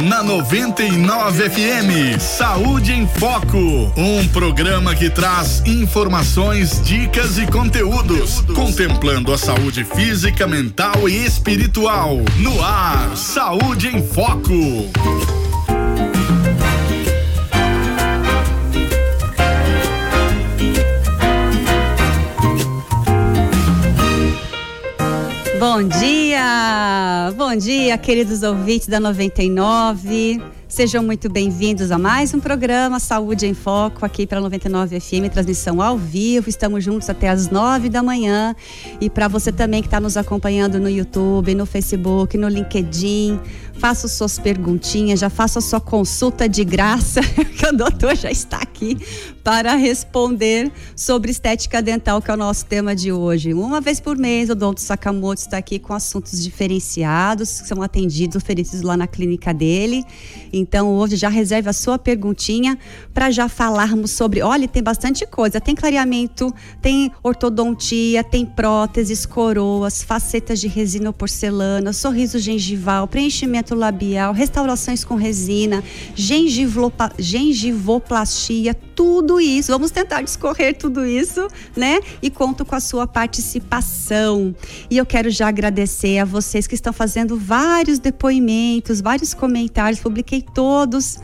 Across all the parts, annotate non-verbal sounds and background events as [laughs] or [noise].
Na 99 FM, Saúde em Foco, um programa que traz informações, dicas e conteúdos, contemplando a saúde física, mental e espiritual. No ar, Saúde em Foco. Bom dia! Bom dia, queridos ouvintes da 99. Sejam muito bem-vindos a mais um programa Saúde em Foco aqui para 99 FM, transmissão ao vivo. Estamos juntos até as 9 da manhã. E para você também que está nos acompanhando no YouTube, no Facebook, no LinkedIn, faça suas perguntinhas, já faça sua consulta de graça, [laughs] que o doutor já está aqui para responder sobre estética dental, que é o nosso tema de hoje. Uma vez por mês, o doutor Sakamoto está aqui com assuntos diferenciados, que são atendidos, oferecidos lá na clínica dele. Então, hoje já reserve a sua perguntinha para já falarmos sobre. Olha, tem bastante coisa. Tem clareamento, tem ortodontia, tem próteses, coroas, facetas de resina ou porcelana, sorriso gengival, preenchimento labial, restaurações com resina, gengivoplastia, tudo isso. Vamos tentar discorrer tudo isso, né? E conto com a sua participação. E eu quero já agradecer a vocês que estão fazendo vários depoimentos, vários comentários. Publiquei todos,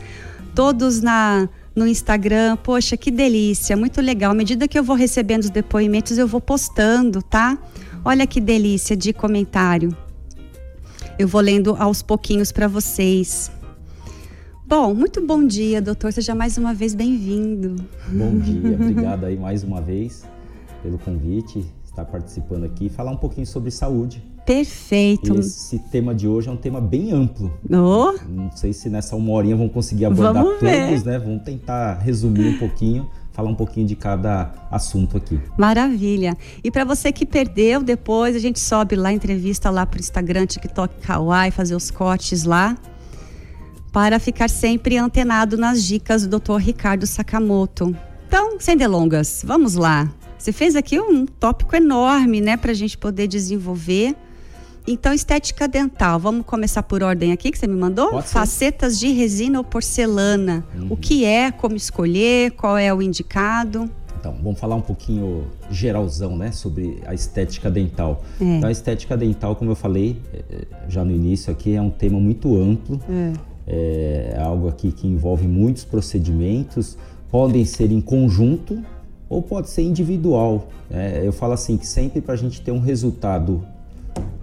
todos na no Instagram. Poxa, que delícia, muito legal. À medida que eu vou recebendo os depoimentos, eu vou postando, tá? Olha que delícia de comentário. Eu vou lendo aos pouquinhos para vocês. Bom, muito bom dia, doutor. Seja mais uma vez bem-vindo. Bom dia, [laughs] obrigado aí mais uma vez pelo convite, estar participando aqui e falar um pouquinho sobre saúde. Perfeito. Esse tema de hoje é um tema bem amplo. Oh. Não sei se nessa uma horinha vão conseguir abordar todos, né? Vamos tentar resumir um pouquinho, falar um pouquinho de cada assunto aqui. Maravilha. E para você que perdeu, depois a gente sobe lá entrevista lá pro Instagram, TikTok, Kawaii, fazer os cortes lá para ficar sempre antenado nas dicas do Dr. Ricardo Sakamoto. Então, sem delongas, vamos lá. Você fez aqui um tópico enorme, né, para a gente poder desenvolver. Então, estética dental. Vamos começar por ordem aqui que você me mandou? Facetas de resina ou porcelana. O que é, como escolher, qual é o indicado? Então, vamos falar um pouquinho geralzão, né, sobre a estética dental. É. Então, a estética dental, como eu falei eh, já no início aqui, é um tema muito amplo. É algo aqui que envolve muitos procedimentos, podem ser em conjunto ou pode ser individual. né? eu falo assim que sempre para a gente ter um resultado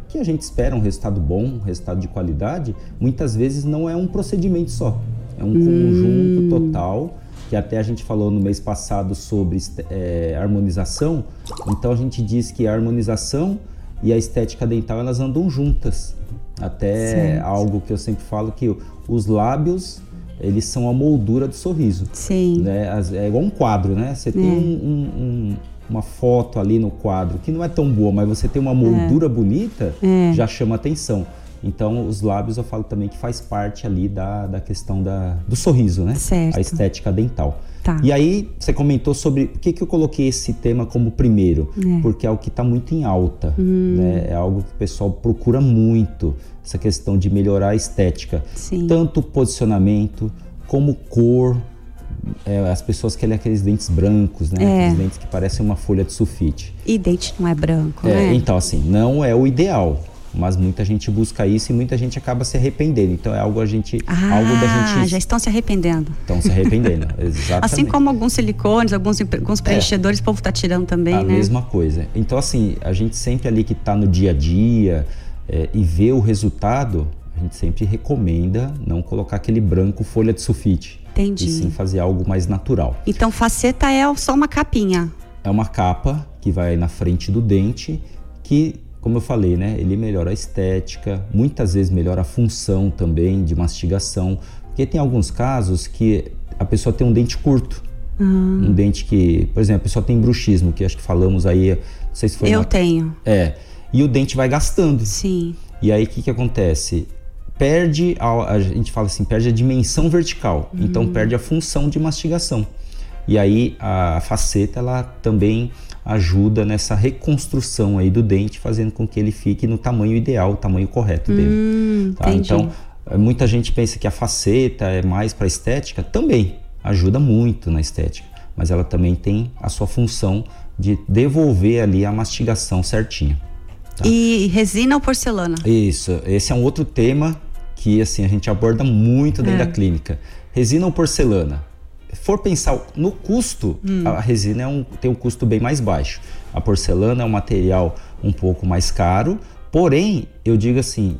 que a gente espera, um resultado bom, um resultado de qualidade, muitas vezes não é um procedimento só, é um conjunto total. Que até a gente falou no mês passado sobre eh, harmonização. Então a gente diz que a harmonização e a estética dental elas andam juntas. Até Certo. algo que eu sempre falo que os lábios eles são a moldura do sorriso. Sim. Né? É igual um quadro, né? Você tem É. um- um- um- uma foto ali no quadro que não é tão boa, mas você tem uma moldura bonita, É. já chama atenção. Então, os lábios eu falo também que faz parte ali da, da questão da, do sorriso, né? Certo. A estética dental. Tá. E aí, você comentou sobre por que, que eu coloquei esse tema como primeiro? É. Hum. Porque é o que está muito em alta. Né? É algo que o pessoal procura muito, essa questão de melhorar a estética. Sim. Tanto posicionamento, como cor. É, as pessoas querem aqueles dentes brancos, né? É. Aqueles dentes que parecem uma folha de sulfite. E dente não é branco, É, né? Então, assim, não é o ideal. Mas muita gente busca isso e muita gente acaba se arrependendo. Então é algo a gente, Ah, algo da gente já estão se arrependendo. estão se arrependendo. [laughs] Exatamente. Assim como alguns silicones, alguns, alguns preenchedores, o povo tá tirando também, a né? mesma coisa. Então, assim, a gente sempre ali que está no dia a dia é, e vê o resultado, a gente sempre recomenda não colocar aquele branco folha de sulfite. Entendi. E sim fazer algo mais natural. Então, faceta é só uma capinha. É uma capa que vai na frente do dente que, como eu falei, né, ele melhora a estética, muitas vezes melhora a função também de mastigação, porque tem alguns casos que a pessoa tem um dente curto. Ah. Um dente que, por exemplo, a pessoa tem bruxismo, que acho que falamos aí, não sei se foi Eu na- tenho, É. E o dente vai gastando. sim. E aí o que, que acontece? Perde, a, a gente fala assim, perde a dimensão vertical. Então perde a função de mastigação. E aí a faceta ela também ajuda nessa reconstrução aí do dente, fazendo com que ele fique no tamanho ideal, o tamanho correto dele. Hum, tá? Então Muita gente pensa que a faceta é mais para estética, também ajuda muito na estética, mas ela também tem a sua função de devolver ali a mastigação certinha. Tá? E resina ou porcelana? Isso, esse é um outro tema que assim a gente aborda muito dentro é. da clínica. Resina ou porcelana? For pensar no custo, hum. a resina é um, tem um custo bem mais baixo. A porcelana é um material um pouco mais caro, porém, eu digo assim,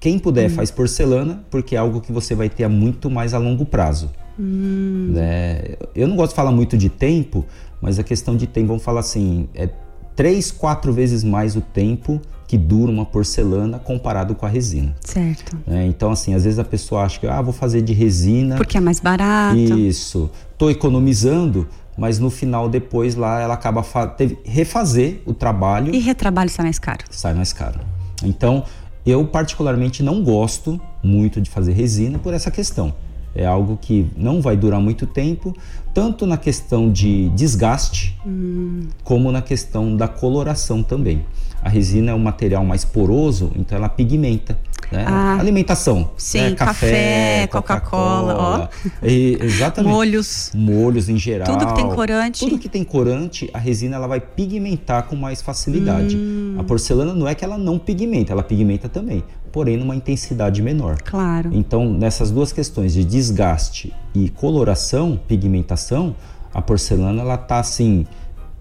quem puder hum. faz porcelana, porque é algo que você vai ter a muito mais a longo prazo. Hum. Né? Eu não gosto de falar muito de tempo, mas a questão de tempo, vamos falar assim, é três, quatro vezes mais o tempo que dura uma porcelana comparado com a resina. Certo. É, então, assim, às vezes a pessoa acha que, ah, vou fazer de resina. Porque é mais barato. Isso. Tô economizando, mas no final, depois lá, ela acaba teve, refazer o trabalho. E retrabalho sai mais caro. Sai mais caro. Então, eu particularmente não gosto muito de fazer resina por essa questão. É algo que não vai durar muito tempo, tanto na questão de desgaste, hum. como na questão da coloração também. A resina é um material mais poroso, então ela pigmenta. Né? Ah, Alimentação. Sim, né? café, Coca-Cola, Coca exatamente. Molhos. Molhos em geral. Tudo que tem corante. Tudo que tem corante, a resina ela vai pigmentar com mais facilidade. Hum. A porcelana não é que ela não pigmenta, ela pigmenta também, porém numa intensidade menor. Claro. Então, nessas duas questões de desgaste e coloração, pigmentação, a porcelana ela tá assim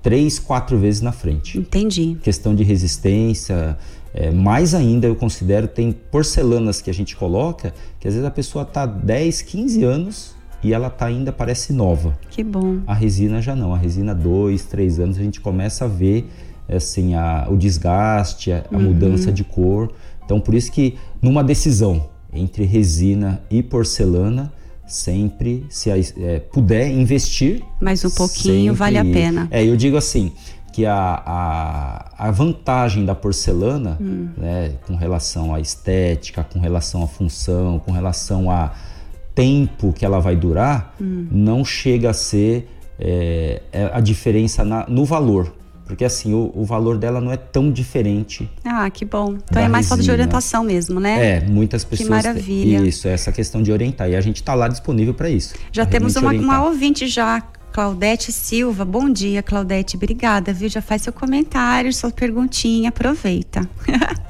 três, quatro vezes na frente. Entendi. Questão de resistência, é, mais ainda eu considero, tem porcelanas que a gente coloca, que às vezes a pessoa está 10, 15 anos e ela tá ainda parece nova. Que bom. A resina já não, a resina 2, 3 anos a gente começa a ver assim a, o desgaste, a, a uhum. mudança de cor. Então por isso que numa decisão entre resina e porcelana, sempre, se é, puder investir. Mais um pouquinho sempre, vale a pena. É, eu digo assim, que a, a, a vantagem da porcelana, hum. né, com relação à estética, com relação à função, com relação a tempo que ela vai durar, hum. não chega a ser é, é a diferença na, no valor. Porque assim, o, o, valor dela não é tão diferente. Ah, que bom. Então é mais falta de orientação mesmo, né? É, muitas pessoas. Que maravilha. Isso, essa questão de orientar. E a gente está lá disponível para isso. Já temos uma, uma ouvinte já, Claudete Silva. Bom dia, Claudete. Obrigada, viu? Já faz seu comentário, sua perguntinha. Aproveita.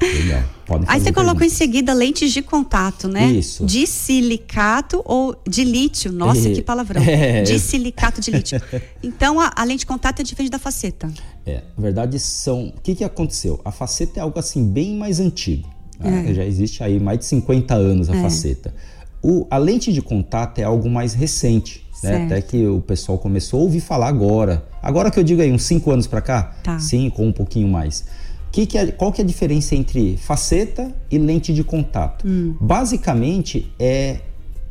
Legal. Pode Aí você colocou em seguida lentes de contato, né? Isso. De silicato ou de lítio. Nossa, é, que [laughs] palavrão. É. De silicato de lítio. Então, a, a, lente de contato é diferente da faceta. É, na verdade são... O que, que aconteceu? A faceta é algo assim bem mais antigo. Né? É. Já existe aí mais de 50 anos a é. faceta. O, a lente de contato é algo mais recente. Né? Até que o pessoal começou a ouvir falar agora. Agora que eu digo aí, uns 5 anos para cá? Tá. Cinco ou um pouquinho mais. Que que é, qual que é a diferença entre faceta e lente de contato? Hum. Basicamente é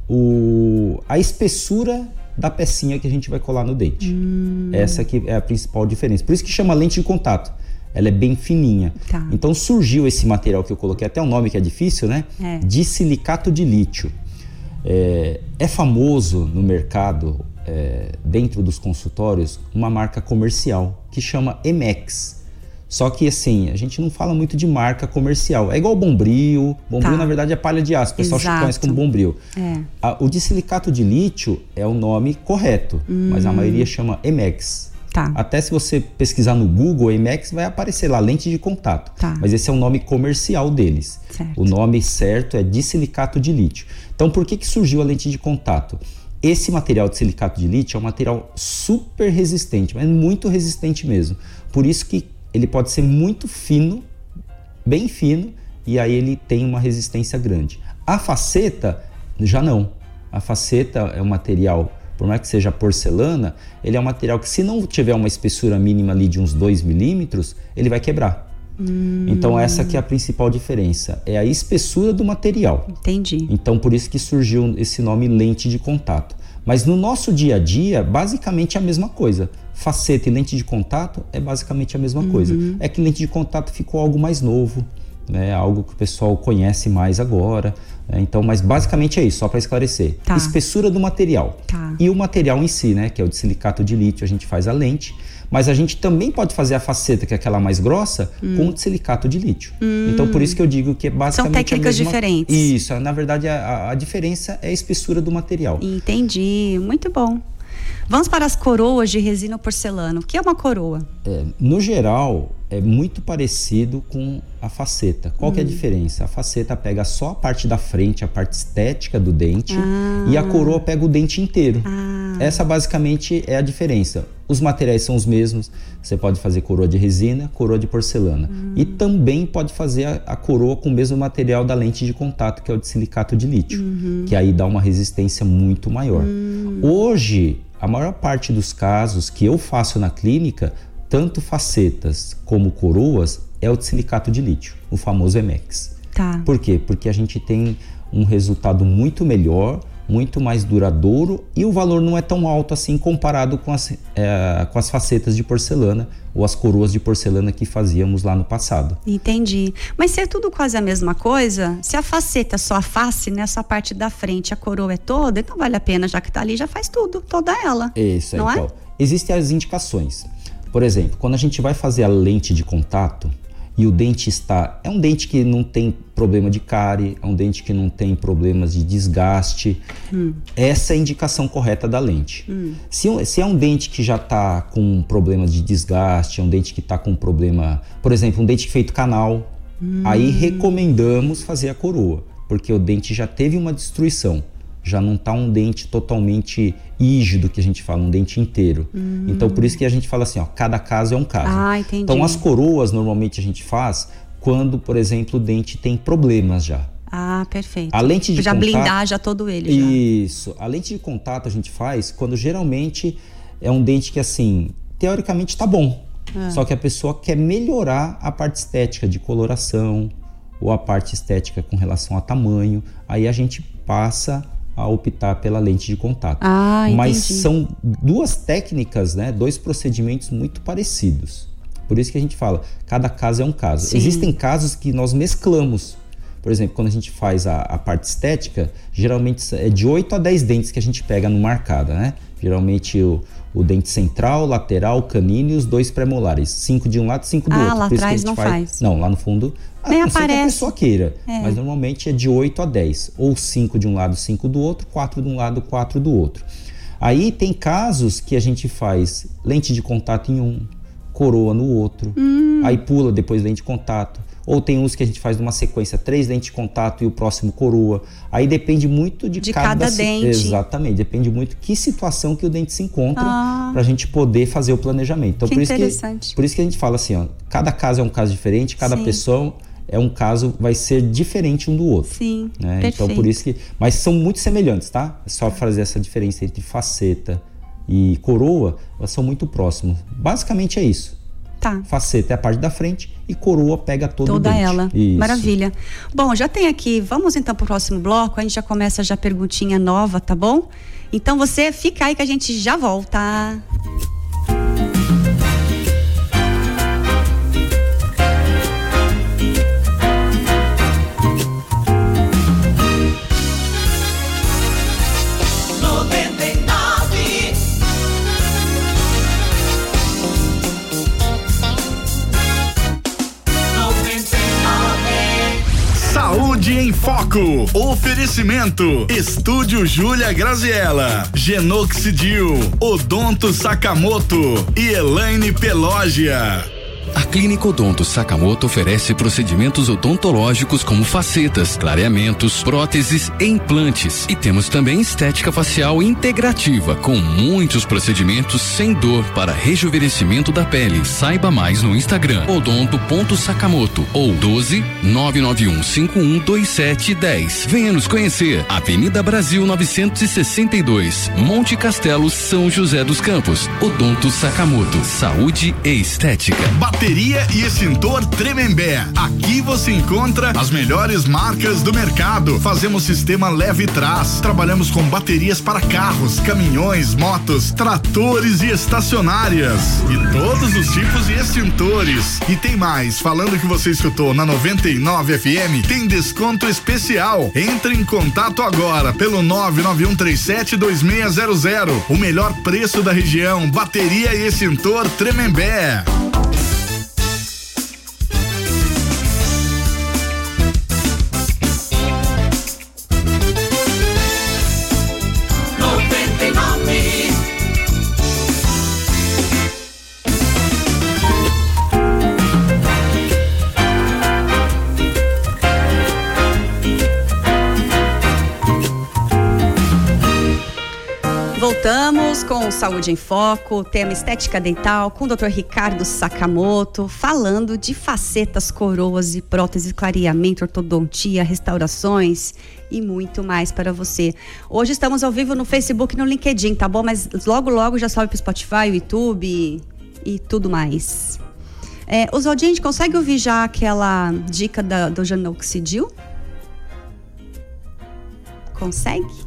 o, a espessura da pecinha que a gente vai colar no dente. Hum. Essa que é a principal diferença. Por isso que chama lente de contato. Ela é bem fininha. Tá. Então surgiu esse material que eu coloquei, até o um nome que é difícil, né? É. De silicato de lítio. É, é famoso no mercado, é, dentro dos consultórios, uma marca comercial que chama Emex. Só que assim, a gente não fala muito de marca comercial. É igual Bombril. Bombril, tá. na verdade, é palha de aço. O pessoal Exato. conhece como Bombril. É. A, o de silicato de lítio é o nome correto, hum. mas a maioria chama Emex. Tá. Até se você pesquisar no Google Emex, vai aparecer lá lente de contato. Tá. Mas esse é o nome comercial deles. Certo. O nome certo é de silicato de lítio. Então, por que, que surgiu a lente de contato? Esse material de silicato de lítio é um material super resistente, mas muito resistente mesmo. Por isso que ele pode ser muito fino, bem fino, e aí ele tem uma resistência grande. A faceta já não. A faceta é um material por mais que seja porcelana, ele é um material que se não tiver uma espessura mínima ali de uns 2 milímetros, ele vai quebrar. Hum. Então essa que é a principal diferença, é a espessura do material. Entendi. Então por isso que surgiu esse nome lente de contato. Mas no nosso dia a dia, basicamente é a mesma coisa. Faceta e lente de contato é basicamente a mesma uhum. coisa. É que lente de contato ficou algo mais novo, né? Algo que o pessoal conhece mais agora. Né? Então, mas basicamente é isso, só para esclarecer. Tá. Espessura do material. Tá. E o material em si, né? Que é o de silicato de lítio, a gente faz a lente. Mas a gente também pode fazer a faceta, que é aquela mais grossa, hum. com o silicato de lítio. Hum. Então, por isso que eu digo que é basicamente. São técnicas mesma... diferentes. Isso, na verdade, a, a diferença é a espessura do material. Entendi, muito bom. Vamos para as coroas de resina porcelana. O que é uma coroa? É, no geral, é muito parecido com a faceta. Qual hum. que é a hum. diferença? A faceta pega só a parte da frente, a parte estética do dente, ah. e a coroa pega o dente inteiro. Ah. Essa basicamente é a diferença. Os materiais são os mesmos. Você pode fazer coroa de resina, coroa de porcelana. Hum. E também pode fazer a, a, coroa com o mesmo material da lente de contato, que é o de silicato de lítio, uhum. que aí dá uma resistência muito maior. Hum. Hoje, a maior parte dos casos que eu faço na clínica, tanto facetas como coroas, é o de silicato de lítio, o famoso EMEX. Tá. Por quê? Porque a gente tem um resultado muito melhor, muito mais duradouro e o valor não é tão alto assim comparado com as, é, com as facetas de porcelana ou as coroas de porcelana que fazíamos lá no passado. Entendi. Mas se é tudo quase a mesma coisa, se a faceta é só a face, né, só a parte da frente, a coroa é toda, então vale a pena, já que está ali, já faz tudo, toda ela. Isso, não é? então. Existem as indicações. Por exemplo, quando a gente vai fazer a lente de contato, e o dente está. É um dente que não tem problema de cárie, é um dente que não tem problemas de desgaste. Hum. Essa é a indicação correta da lente. Hum. Se, se, é um dente que já está com problemas de desgaste, é um dente que está com problema. Por exemplo, um dente feito canal, hum. aí recomendamos fazer a coroa, porque o dente já teve uma destruição já não está um dente totalmente rígido que a gente fala, um dente inteiro. Hum. Então por isso que a gente fala assim, ó, cada caso é um caso. Ah, entendi. Então as coroas normalmente a gente faz quando, por exemplo, o dente tem problemas já. Ah, perfeito. A lente de já contato, blindar já todo ele. Já. Isso. A lente de contato a gente faz quando geralmente é um dente que assim, teoricamente está bom. Ah. Só que a pessoa quer melhorar a parte estética de coloração ou a parte estética com relação a tamanho. Aí a gente passa a optar pela lente de contato. Ah, Mas são duas técnicas, né, dois procedimentos muito parecidos. Por isso que a gente fala, cada caso é um caso. Sim. Existem casos que nós mesclamos. Por exemplo, quando a gente faz a, a, parte estética, geralmente é de 8 a 10 dentes que a gente pega no marcada, né? Geralmente o, o dente central, lateral, canino e os dois premolares. Cinco de um lado, cinco do ah, outro. lá atrás não faz. faz. Não, lá no fundo nem não aparece. que a pessoa queira, é. mas normalmente é de 8 a 10, ou 5 de um lado, 5 do outro, 4 de um lado, 4 do outro. Aí tem casos que a gente faz lente de contato em um, coroa no outro, hum. aí pula depois lente de contato. Ou tem uns que a gente faz numa sequência, três lentes de contato e o próximo coroa. Aí depende muito de, de cada, cada dente. Exatamente, depende muito que situação que o dente se encontra ah. para a gente poder fazer o planejamento. Então, que por interessante. isso que por isso que a gente fala assim, ó, cada caso é um caso diferente, cada Sim. pessoa é um caso vai ser diferente um do outro. Sim. Né? Então por isso que, mas são muito semelhantes, tá? É só fazer essa diferença entre faceta e coroa, elas são muito próximas. Basicamente é isso. Tá. Faceta é a parte da frente e coroa pega todo toda ela. Isso. Maravilha. Bom, já tem aqui. Vamos então para o próximo bloco. A gente já começa já perguntinha nova, tá bom? Então você fica aí que a gente já volta. Foco. Oferecimento. Estúdio Júlia Graziella. Genoxidil. Odonto Sakamoto. E Elaine Pelógia. A Clínica Odonto Sakamoto oferece procedimentos odontológicos como facetas, clareamentos, próteses e implantes. E temos também estética facial integrativa, com muitos procedimentos sem dor para rejuvenescimento da pele. Saiba mais no Instagram odonto.sakamoto ou 12 991 51 2710. Venha nos conhecer. Avenida Brasil 962, Monte Castelo, São José dos Campos. Odonto Sakamoto. Saúde e estética. Bateria e extintor Tremembé. Aqui você encontra as melhores marcas do mercado. Fazemos sistema leve trás. Trabalhamos com baterias para carros, caminhões, motos, tratores e estacionárias. E todos os tipos de extintores. E tem mais, falando que você escutou na 99 FM, tem desconto especial. Entre em contato agora pelo 99137 2600. O melhor preço da região. Bateria e extintor Tremembé. Voltamos com Saúde em Foco, tema estética dental, com o Dr. Ricardo Sakamoto, falando de facetas, coroas e próteses, clareamento, ortodontia, restaurações e muito mais para você. Hoje estamos ao vivo no Facebook e no LinkedIn, tá bom? Mas logo, logo já sobe para o Spotify, o YouTube e, tudo mais. É, Oswaldinho, a consegue ouvir já aquela dica da, do Janoxidil? Consegue?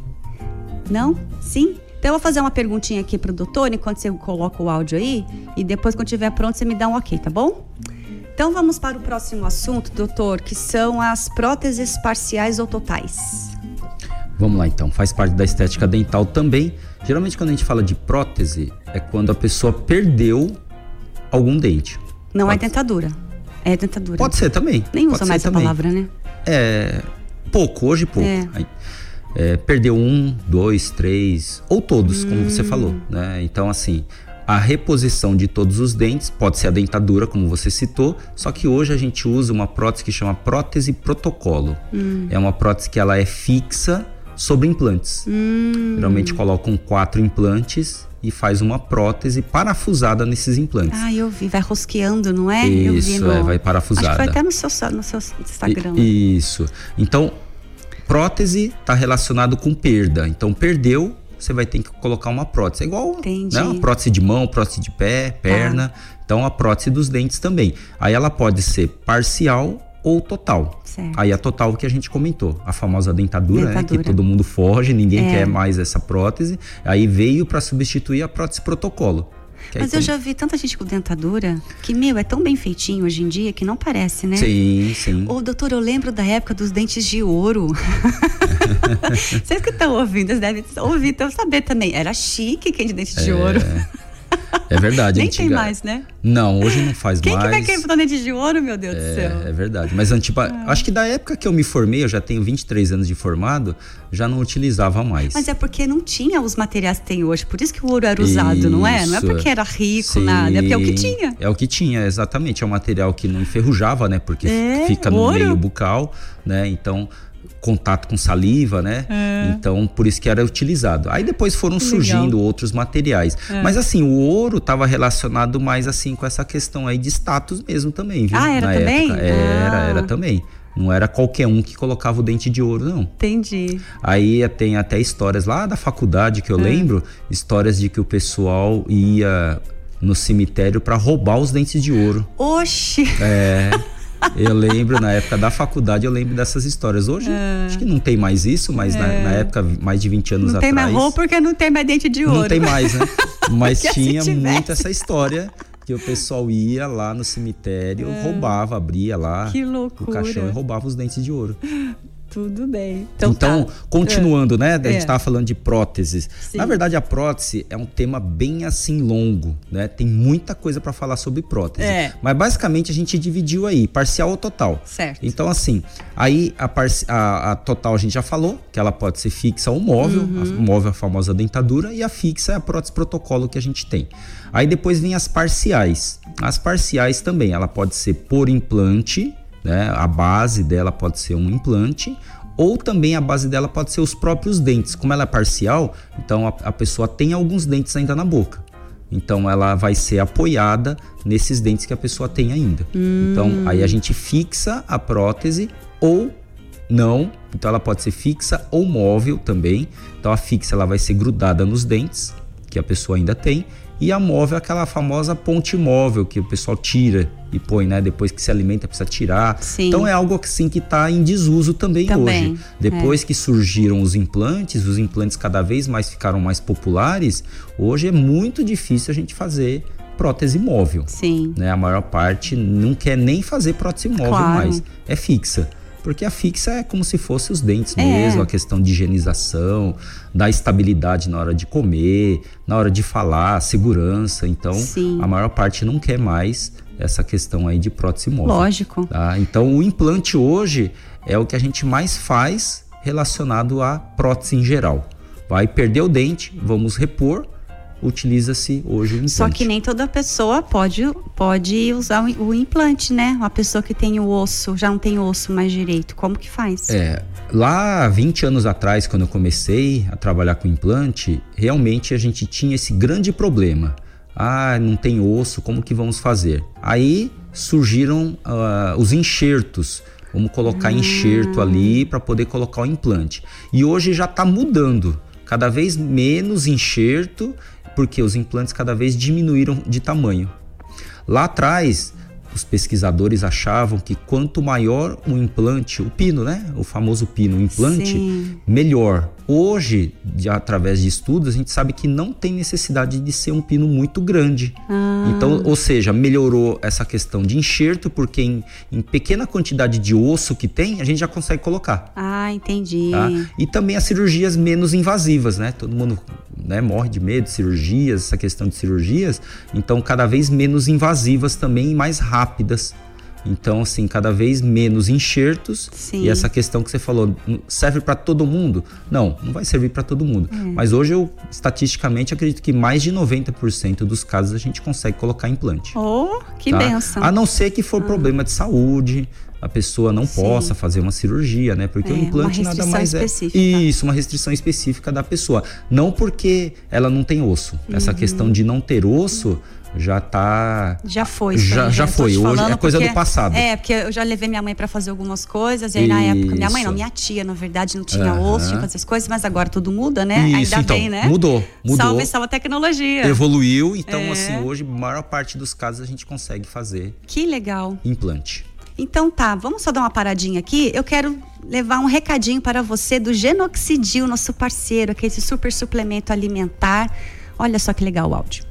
Não? Sim? Então eu vou fazer uma perguntinha aqui pro doutor, enquanto você coloca o áudio aí, e depois quando estiver pronto você me dá um ok, tá bom? Então vamos para o próximo assunto, doutor, que são as próteses parciais ou totais. Vamos lá então, faz parte da estética dental também. Geralmente quando a gente fala de prótese, é quando a pessoa perdeu algum dente. Não é Pode... é dentadura. É dentadura. Pode ser também. Nem usa mais essa palavra, né? É. Pouco, hoje pouco. É é, perdeu um, dois, três, ou todos, hum. como você falou, hum. né? Então, assim, a reposição de todos os dentes pode ser a dentadura, como você citou, só que hoje a gente usa uma prótese que chama prótese protocolo. Hum. É uma prótese que ela é fixa sobre implantes. Hum. Geralmente colocam quatro implantes e faz uma prótese parafusada nesses implantes. Ah, eu vi, vai rosqueando, não é? Isso, no... é, vai parafusada. Acho que foi até no seu, no seu Instagram. E, isso. Então, prótese está relacionado com perda. Então, perdeu, você vai ter que colocar uma prótese. É igual né, uma prótese de mão, prótese de pé, perna. Ah. Então, a prótese dos dentes também. Aí ela pode ser parcial ou total. Certo. Aí a total que a gente comentou, a famosa dentadura, dentadura. Né, que todo mundo foge, ninguém é. quer mais essa prótese. Aí veio para substituir a prótese protocolo. Mas eu já vi tanta gente com dentadura que, meu, é tão bem feitinho hoje em dia que não parece, né? Sim, sim. Ô, doutor, eu lembro da época dos dentes de ouro. [laughs] Vocês que estão ouvindo, vocês devem ouvir, então saber também. Era chique quem de dente de é. ouro. É verdade. Nem antiga... tem mais, né? Não, hoje não faz Quem mais. Quem que vai querer dente de ouro, meu Deus é, do céu? É verdade. Mas antipa... Ah. acho que da época que eu me formei, eu já tenho 23 anos de formado, já não utilizava mais. Mas é porque não tinha os materiais que tem hoje. Por isso que o ouro era usado, isso. não é? Não é porque era rico, Sim. nada. É porque é o que tinha. É o que tinha, exatamente. É um material que não enferrujava, né? Porque é, fica no ouro. meio bucal, né? Então contato com saliva, né? É. Então, por isso que era utilizado. Aí depois foram Legal. surgindo outros materiais. É. Mas assim, o ouro estava relacionado mais assim com essa questão aí de status mesmo também, viu? Ah, era Na também? Época. Era, ah. era também. Não era qualquer um que colocava o dente de ouro, não. Entendi. Aí tem até histórias lá da faculdade que eu é. lembro, histórias de que o pessoal ia no cemitério para roubar os dentes de ouro. Oxi! É. [laughs] Eu lembro, na época da faculdade, eu lembro dessas histórias. Hoje, é. acho que não tem mais isso, mas é. na, na, época, mais de 20 anos não atrás. Não tem mais roupa porque não tem mais dente de ouro. Não tem mais, né? [laughs] Mas tinha muito essa história que o pessoal ia lá no cemitério, é. roubava, abria lá o caixão e roubava os dentes de ouro. [laughs] Tudo bem. Então, então tá. continuando, né? A gente estava é. falando de próteses. Sim. Na verdade, a prótese é um tema bem assim longo, né? Tem muita coisa para falar sobre prótese. É. Mas basicamente a gente dividiu aí, parcial ou total. Certo. Então, assim, aí a, a, a total a gente já falou, que ela pode ser fixa ou móvel. Uhum. A móvel é a famosa dentadura e a fixa é a prótese protocolo que a gente tem. Aí depois vem as parciais. As parciais também, ela pode ser por implante, né? A base dela pode ser um implante ou também a base dela pode ser os próprios dentes. Como ela é parcial, então a, a pessoa tem alguns dentes ainda na boca. Então ela vai ser apoiada nesses dentes que a pessoa tem ainda. Hum. Então aí a gente fixa a prótese ou não. Então ela pode ser fixa ou móvel também. Então a fixa ela vai ser grudada nos dentes que a pessoa ainda tem E a móvel é aquela famosa ponte móvel que o pessoal tira e põe, né? Depois que se alimenta, precisa tirar. Sim. Então é algo assim que está em desuso também, também hoje. Depois é. que surgiram os implantes, os implantes cada vez mais ficaram mais populares, hoje é muito difícil a gente fazer prótese móvel. Sim. Né? A maior parte não quer nem fazer prótese móvel claro. mais. É fixa. Porque a fixa é como se fosse os dentes é. mesmo, a questão de higienização, da estabilidade na hora de comer, na hora de falar, segurança. Então, Sim. a maior parte não quer mais essa questão aí de prótese móvel. Lógico. Tá? Então, o implante hoje é o que a gente mais faz relacionado à prótese em geral. Vai perder o dente, vamos repor utiliza-se hoje o implante. Só que nem toda pessoa pode, pode usar o, o, implante, né? Uma pessoa que tem o osso, já não tem osso mais direito, como que faz? É, lá 20 anos atrás, quando eu comecei a trabalhar com implante, realmente a gente tinha esse grande problema. Ah, não tem osso, como que vamos fazer? Aí surgiram uh, os enxertos. Vamos colocar ah. enxerto ali para poder colocar o implante. E hoje já está mudando cada vez menos enxerto porque os implantes cada vez diminuíram de tamanho. Lá atrás, os pesquisadores achavam que quanto maior o implante, o pino, né? O famoso pino, o implante, Sim. melhor. Hoje, de, através de estudos, a gente sabe que não tem necessidade de ser um pino muito grande. Ah. Então, ou seja, melhorou essa questão de enxerto, porque em, em, pequena quantidade de osso que tem, a gente já consegue colocar. Ah, entendi. Tá? E também as cirurgias menos invasivas, né? Todo mundo né, morre de medo de cirurgias, essa questão de cirurgias. Então, cada vez menos invasivas também e mais rápidas então, assim, cada vez menos enxertos. Sim. E essa questão que você falou, serve para todo mundo? Não, não vai servir para todo mundo. É. Mas hoje eu, estatisticamente, acredito que mais de 90% dos casos a gente consegue colocar implante. Oh, que tá? benção. A não ser que for ah. problema de saúde, a pessoa não Sim. possa fazer uma cirurgia, né? Porque é, o implante nada mais é específica. é isso, uma restrição específica da pessoa. Não porque ela não tem osso. Uhum. Essa questão de não ter osso já tá já foi já, já foi hoje é coisa do passado é porque eu já levei minha mãe para fazer algumas coisas e aí Isso. na época minha mãe não minha tia na verdade não tinha uhum. osso tinha fazer as coisas mas agora tudo muda né Isso, ainda então, bem né mudou mudou salve salve a tecnologia evoluiu então é. assim hoje a maior parte dos casos a gente consegue fazer que legal implante então tá, vamos só dar uma paradinha aqui. Eu quero levar um recadinho para você do Genoxidil, nosso parceiro, que é esse super suplemento alimentar. Olha só que legal o áudio.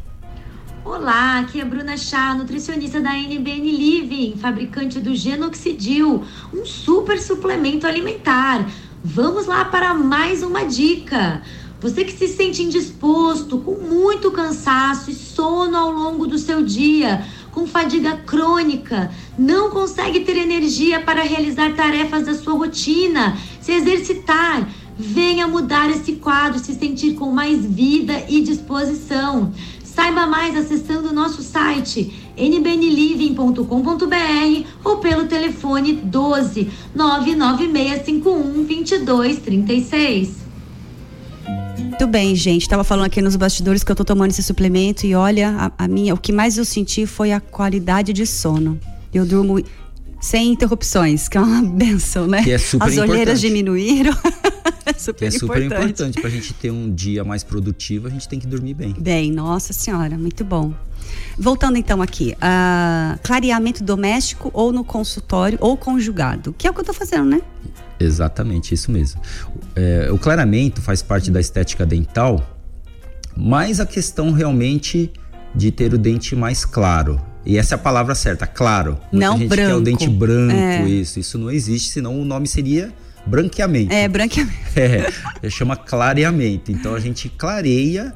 Olá, aqui é Bruna Chá, nutricionista da NBN Living, fabricante do Genoxidil, um super suplemento alimentar. Vamos lá para mais uma dica. Você que se sente indisposto, com muito cansaço e sono ao longo do seu dia, com fadiga crônica, não consegue ter energia para realizar tarefas da sua rotina, se exercitar, venha mudar esse quadro, se sentir com mais vida e disposição. Saiba mais acessando o nosso site nbnliving.com.br ou pelo telefone 12 99651 2236. Muito bem, gente. Estava falando aqui nos bastidores que eu estou tomando esse suplemento e olha, a, a, minha, o que mais eu senti foi a qualidade de sono. Eu durmo sem interrupções, que é uma [laughs] benção, né? Que é super As olheiras diminuíram. [laughs] é [laughs] super que é super importante. importante. Para a gente ter um dia mais produtivo, a gente tem que dormir bem. Bem, nossa senhora, muito bom. Voltando então aqui, uh, clareamento doméstico ou no consultório ou conjugado, que é o que eu estou fazendo, né? Exatamente, isso mesmo. É, o clareamento faz parte da estética dental, mas a questão realmente de ter o dente mais claro. E essa é a palavra certa, claro. Muita não gente branco. quer o dente branco, é. isso. Isso não existe, senão o nome seria branqueamento. É, branqueamento. [laughs] É, chama clareamento. Então a gente clareia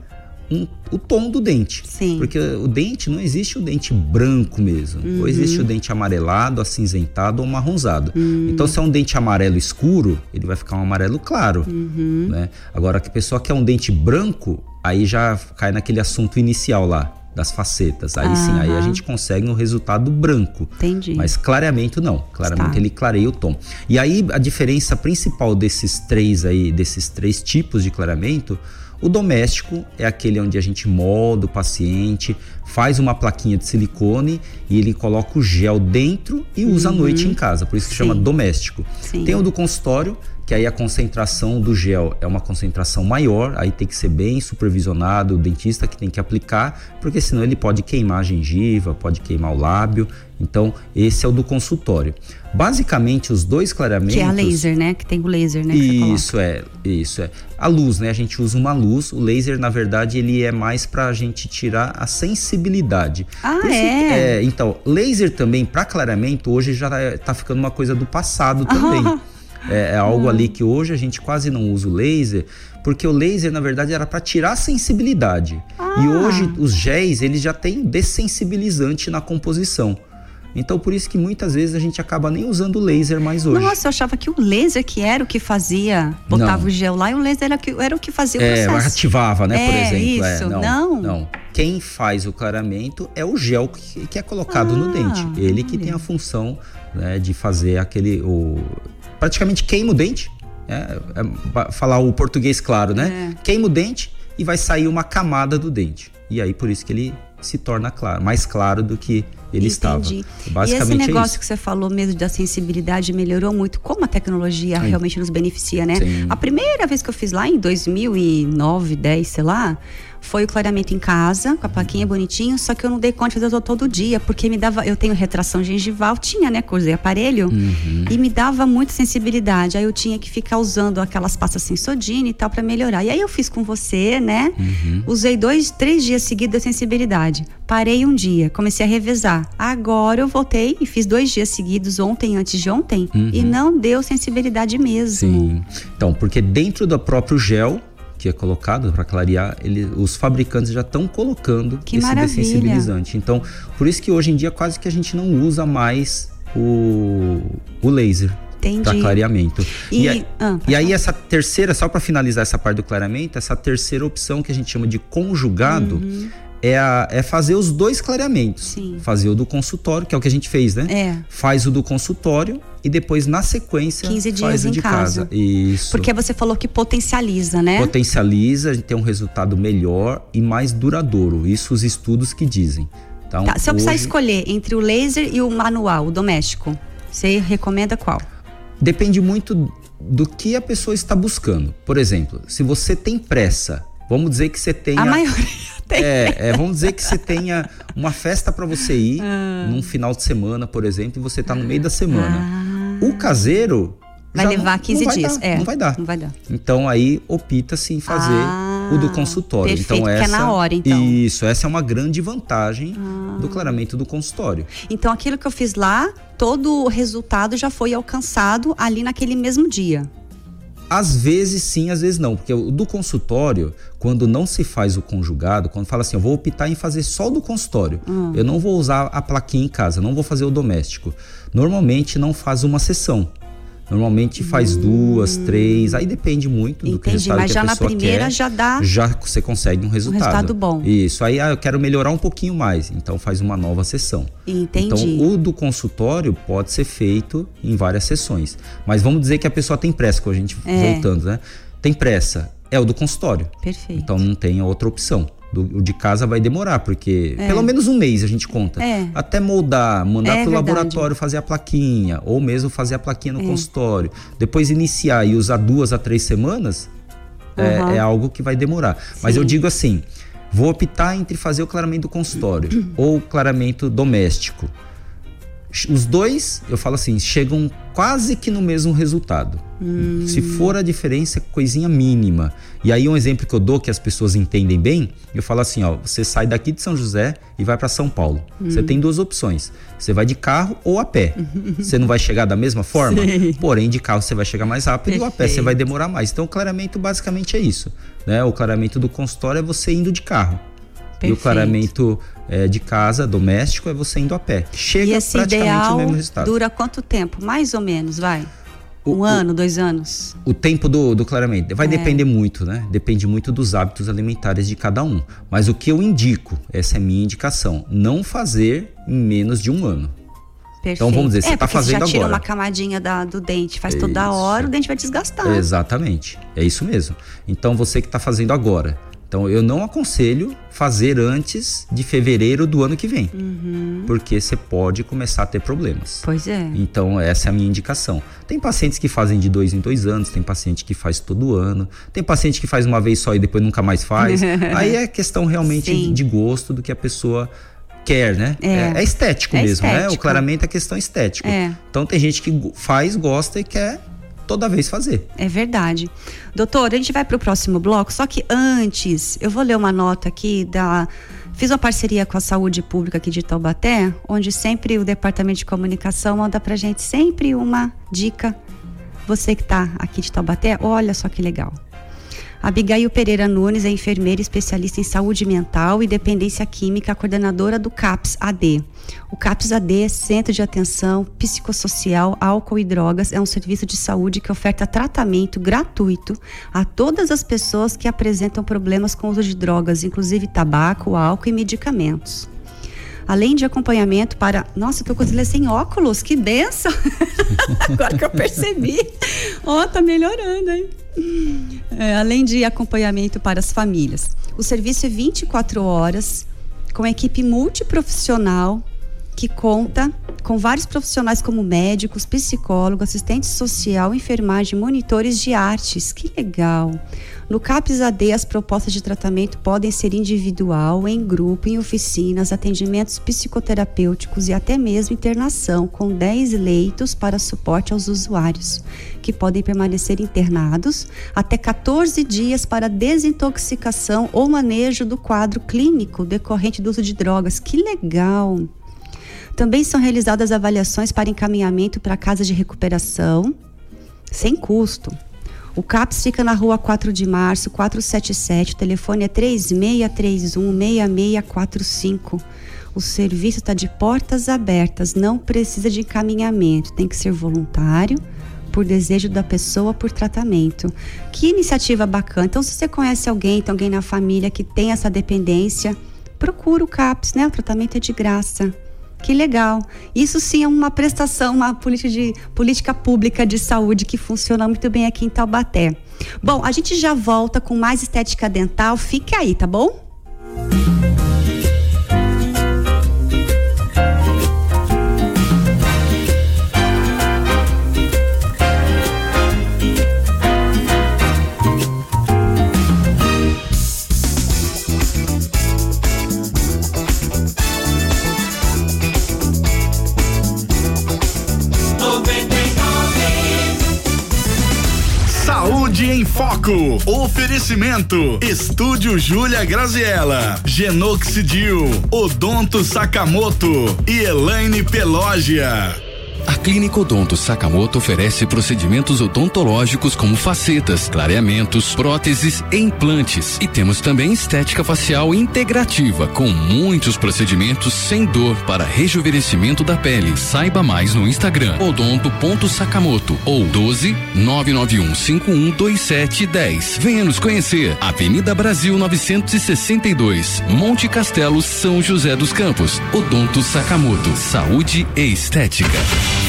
um, o tom do dente. Sim. Porque o dente não existe o dente branco mesmo. Uhum. Ou existe o dente amarelado, acinzentado ou marronzado. Uhum. Então, se é um dente amarelo escuro, ele vai ficar um amarelo claro. Uhum. Né? Agora, que a pessoa quer um dente branco, aí já cai naquele assunto inicial lá das facetas. Aí sim, aí a gente consegue um resultado branco. Entendi. Mas clareamento não. Claramente tá. ele clareia o tom. E aí a diferença principal desses três aí, desses três tipos de clareamento, o doméstico é aquele onde a gente molda o paciente, faz uma plaquinha de silicone e ele coloca o gel dentro e usa uhum. à noite em casa, por isso que Sim. chama doméstico. Sim. Tem o do consultório, que aí a concentração do gel é uma concentração maior, aí tem que ser bem supervisionado, o dentista que tem que aplicar, porque senão ele pode queimar a gengiva, pode queimar o lábio. Então, esse é o do consultório. Basicamente, os dois clareamentos. Que é a laser, né? Que tem o laser, né? Isso é, isso é. A luz, né? A gente usa uma luz. O laser, na verdade, ele é mais para a gente tirar a sensibilidade. Ah, é? é? Então, laser também para clareamento hoje já tá, tá ficando uma coisa do passado também. [laughs] É, é algo ali que hoje a gente quase não usa o laser, porque o laser, na verdade, era para tirar a sensibilidade. Ah. E hoje os géis, eles já têm dessensibilizante na composição. Então, por isso que muitas vezes a gente acaba nem usando o laser mais hoje. Nossa, eu achava que o laser que era o que fazia, botava não. o gel lá e o laser era, que, era o que fazia o é, processo. ativava, né, é, por exemplo. É, isso, é, não, não, não. Quem faz o clareamento é o gel que, que é colocado ah, no dente. Ele que tem a função né, de fazer aquele... O, praticamente queima o dente. É, é, falar o português claro, né? É. Queima o dente e vai sair uma camada do dente. E aí por isso que ele se torna claro, mais claro do que ele Entendi. estava. Basicamente e esse é negócio é que você falou mesmo da sensibilidade melhorou muito, como a tecnologia Sim. realmente nos beneficia, né? Sim. A primeira vez que eu fiz lá em 2009, 10, sei lá, foi o clareamento em casa, com a plaquinha bonitinho, só que eu não dei conta de fazer todo dia, porque me dava, eu tenho retração gengival, tinha, né, coisa de aparelho, uhum. e me dava muita sensibilidade. Aí eu tinha que ficar usando aquelas pastas sensodina e tal para melhorar. E aí eu fiz com você, né? Uhum. Usei dois, três dias seguidos a sensibilidade. Parei um dia, comecei a revezar. Agora eu voltei e fiz dois dias seguidos, ontem antes de ontem, uhum. e não deu sensibilidade mesmo. Sim. Então, porque dentro do próprio gel que é colocado para clarear, ele, os fabricantes já estão colocando que esse maravilha. dessensibilizante. Então, por isso que hoje em dia quase que a gente não usa mais o, o laser para clareamento. E, e, ah, e aí essa terceira, só para finalizar essa parte do clareamento, essa terceira opção que a gente chama de conjugado, uhum é, a, é fazer os dois clareamentos. Sim. Fazer o do consultório, que é o que a gente fez, né? É. Faz o do consultório e depois, na sequência, 15 dias faz o de casa. casa. Isso. Porque você falou que potencializa, né? Potencializa, a gente tem um resultado melhor e mais duradouro. Isso os estudos que dizem. Então, tá, se eu hoje... precisar escolher entre o laser e o manual, o doméstico, você recomenda qual? Depende muito do que a pessoa está buscando. Por exemplo, se você tem pressa, vamos dizer que você tenha. A maioria tem. É, é, vamos dizer que você tenha uma festa para você ir ah. num final de semana, por exemplo, e você tá no meio da semana. Ah. O caseiro vai levar não, 15 não dias. Dar, é, não vai dar. Não vai dar. Então aí opta-se em fazer ah, o do consultório. Perfeito, então essa que é na hora, então. Isso, essa é uma grande vantagem ah. do clareamento do consultório. Então aquilo que eu fiz lá, todo o resultado já foi alcançado ali naquele mesmo dia. Às vezes sim, às vezes não, porque o do consultório, quando não se faz o conjugado, quando fala assim, eu vou optar em fazer só o do consultório, hum. eu não vou usar a plaquinha em casa, não vou fazer o doméstico. Normalmente não faz uma sessão. Normalmente faz hum. duas, três, aí depende muito Entendi, do que resultado mas que já na primeira quer, já dá. Já você consegue um resultado. Um resultado bom. Isso, aí ah, eu quero melhorar um pouquinho mais, então faz uma nova sessão. Entendi. Então o do consultório pode ser feito em várias sessões. Mas vamos dizer que a pessoa tem pressa, com a gente é. voltando, né? Tem pressa, é o do consultório. Perfeito. Então não tem outra opção. Do, de casa vai demorar, porque é. pelo menos um mês a gente conta. É. Até moldar, mandar é laboratório fazer a plaquinha, ou mesmo fazer a plaquinha no é. consultório. Depois iniciar e usar duas a três semanas, uhum. é, algo que vai demorar. Sim. Mas eu digo assim: vou optar entre fazer o claramento do consultório [clears throat] ou o claramento doméstico. Os dois, eu falo assim, chegam quase que no mesmo resultado. Hum. Se for a diferença, coisinha mínima. E aí um exemplo que eu dou que as pessoas entendem bem, eu falo assim, ó, você sai daqui de São José e vai para São Paulo. Hum. Você tem duas opções. Você vai de carro ou a pé. [laughs] Você não vai chegar da mesma forma? Sim. Porém, de carro você vai chegar mais rápido Perfeito. e a pé você vai demorar mais. Então, o clareamento basicamente é isso. Né? O clareamento do consultório é você indo de carro. Perfeito. E o clareamento é, de casa, doméstico, é você indo a pé. Chega e esse praticamente ideal o mesmo resultado. Dura quanto tempo? Mais ou menos, vai? Um o, ano, dois anos? O tempo do, do clareamento vai é. depender muito, né? Depende muito dos hábitos alimentares de cada um. Mas o que eu indico, essa é a minha indicação, não fazer em menos de um ano. Perfeito. Então vamos dizer, você está é, fazendo você já tira uma camadinha da, do dente, faz toda hora, o dente vai desgastar. Exatamente, é isso mesmo. Então você que está fazendo agora, Então eu não aconselho fazer antes de fevereiro do ano que vem, Uhum. porque você pode começar a ter problemas. Pois é. Então essa é a minha indicação. Tem pacientes que fazem de dois em dois anos, tem paciente que faz todo ano, tem paciente que faz uma vez só e depois nunca mais faz. [laughs] Aí é questão realmente Sim. de gosto do que a pessoa quer, né? É. É, estético É mesmo, né? O estético. claramento é questão estética. É. Então tem gente que faz, gosta e quer toda vez fazer. É verdade. Doutor, a gente vai para o próximo bloco, só que antes, eu vou ler uma nota aqui da. Fiz uma parceria com a Saúde Pública aqui de Taubaté, onde sempre o Departamento de Comunicação manda pra gente sempre uma dica. Você que está aqui de Taubaté, olha só que legal. Abigail Pereira Nunes é enfermeira especialista em saúde mental e dependência química, coordenadora do CAPS AD. O CAPS AD é Centro de Atenção Psicossocial, Álcool e Drogas, é um serviço de saúde que oferta tratamento gratuito a todas as pessoas que apresentam problemas com uso de drogas, inclusive tabaco, álcool e medicamentos. Além de acompanhamento para. Nossa, eu tô ler sem óculos, que benção! [laughs] Agora que eu percebi. Ó, tá melhorando, hein? É, além de acompanhamento para as famílias. O serviço é 24 horas, com equipe multiprofissional que conta com vários profissionais como médicos, psicólogo, assistente social, enfermagem, monitores de artes. Que legal! No CAPS AD, as propostas de tratamento podem ser individual, em grupo, em oficinas, atendimentos psicoterapêuticos e até mesmo internação, com 10 leitos para suporte aos usuários, que podem permanecer internados até 14 dias para desintoxicação ou manejo do quadro clínico decorrente do uso de drogas. Que legal! Também são realizadas avaliações para encaminhamento para casa de recuperação, sem custo. O CAPS fica na rua 4 de março, 477. O telefone é 3631-6645. O serviço está de portas abertas, não precisa de encaminhamento, tem que ser voluntário, por desejo da pessoa, por tratamento. Que iniciativa bacana. Então, se você conhece alguém, tem alguém na família que tem essa dependência, procura o CAPS, né? O tratamento é de graça. Que legal. Isso sim é uma prestação, uma política, de, política pública de saúde que funciona muito bem aqui em Taubaté. Bom, a gente já volta com mais estética dental. Fique aí, tá bom? Saúde Foco. Oferecimento. Estúdio Júlia Graziella. Genoxidil. Odonto Sakamoto. E Elaine Pelógia. A Clínica Odonto Sakamoto oferece procedimentos odontológicos como facetas, clareamentos, próteses e implantes. E temos também estética facial integrativa, com muitos procedimentos sem dor para rejuvenescimento da pele. Saiba mais no Instagram odonto.sakamoto ou 12 991 51 2710. Venha nos conhecer. Avenida Brasil 962, Monte Castelo, São José dos Campos. Odonto Sakamoto, saúde e estética.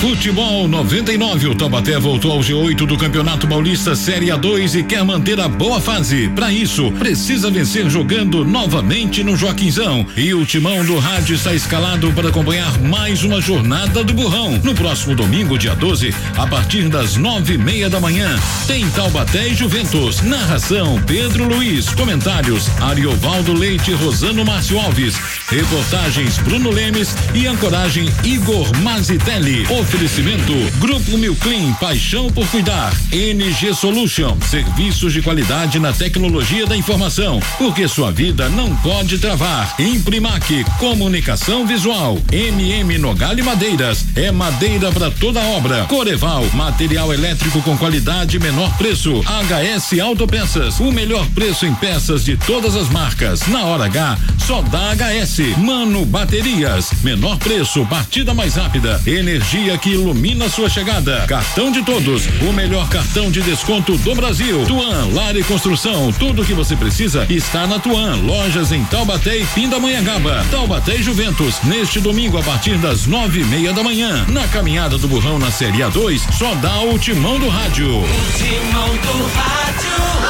Futebol 99. O Taubaté voltou ao G8 do Campeonato Paulista Série A2 e quer manter a boa fase. Para isso, precisa vencer jogando novamente no Joaquinzão. E o timão do rádio está escalado para acompanhar mais uma jornada do Burrão. No próximo domingo, dia 12, a partir das nove e meia da manhã, tem Taubaté e Juventus. Narração Pedro Luiz. Comentários Ariovaldo Leite Rosano Márcio Alves. Reportagens Bruno Lemes e ancoragem Igor Mazitelli. Oferecimento Grupo Milclean, paixão por cuidar. NG Solution, serviços de qualidade na tecnologia da informação, porque sua vida não pode travar. Imprimac, comunicação visual. MM Nogali Madeiras, é madeira para toda obra. Coreval, material elétrico com qualidade e menor preço. HS Autopeças, o melhor preço em peças de todas as marcas. Na hora H, só dá HS. Mano Baterias, menor preço, partida mais rápida. Energia que ilumina sua chegada. Cartão de todos, o melhor cartão de desconto do Brasil. Tuan, Lar e Construção, tudo o que você precisa está na Tuan. Lojas em Taubaté e Pindamonhangaba. Taubaté e Juventus, neste domingo a partir das nove e meia da manhã. Na caminhada do burrão na Série A2, só dá o timão do rádio. Timão do rádio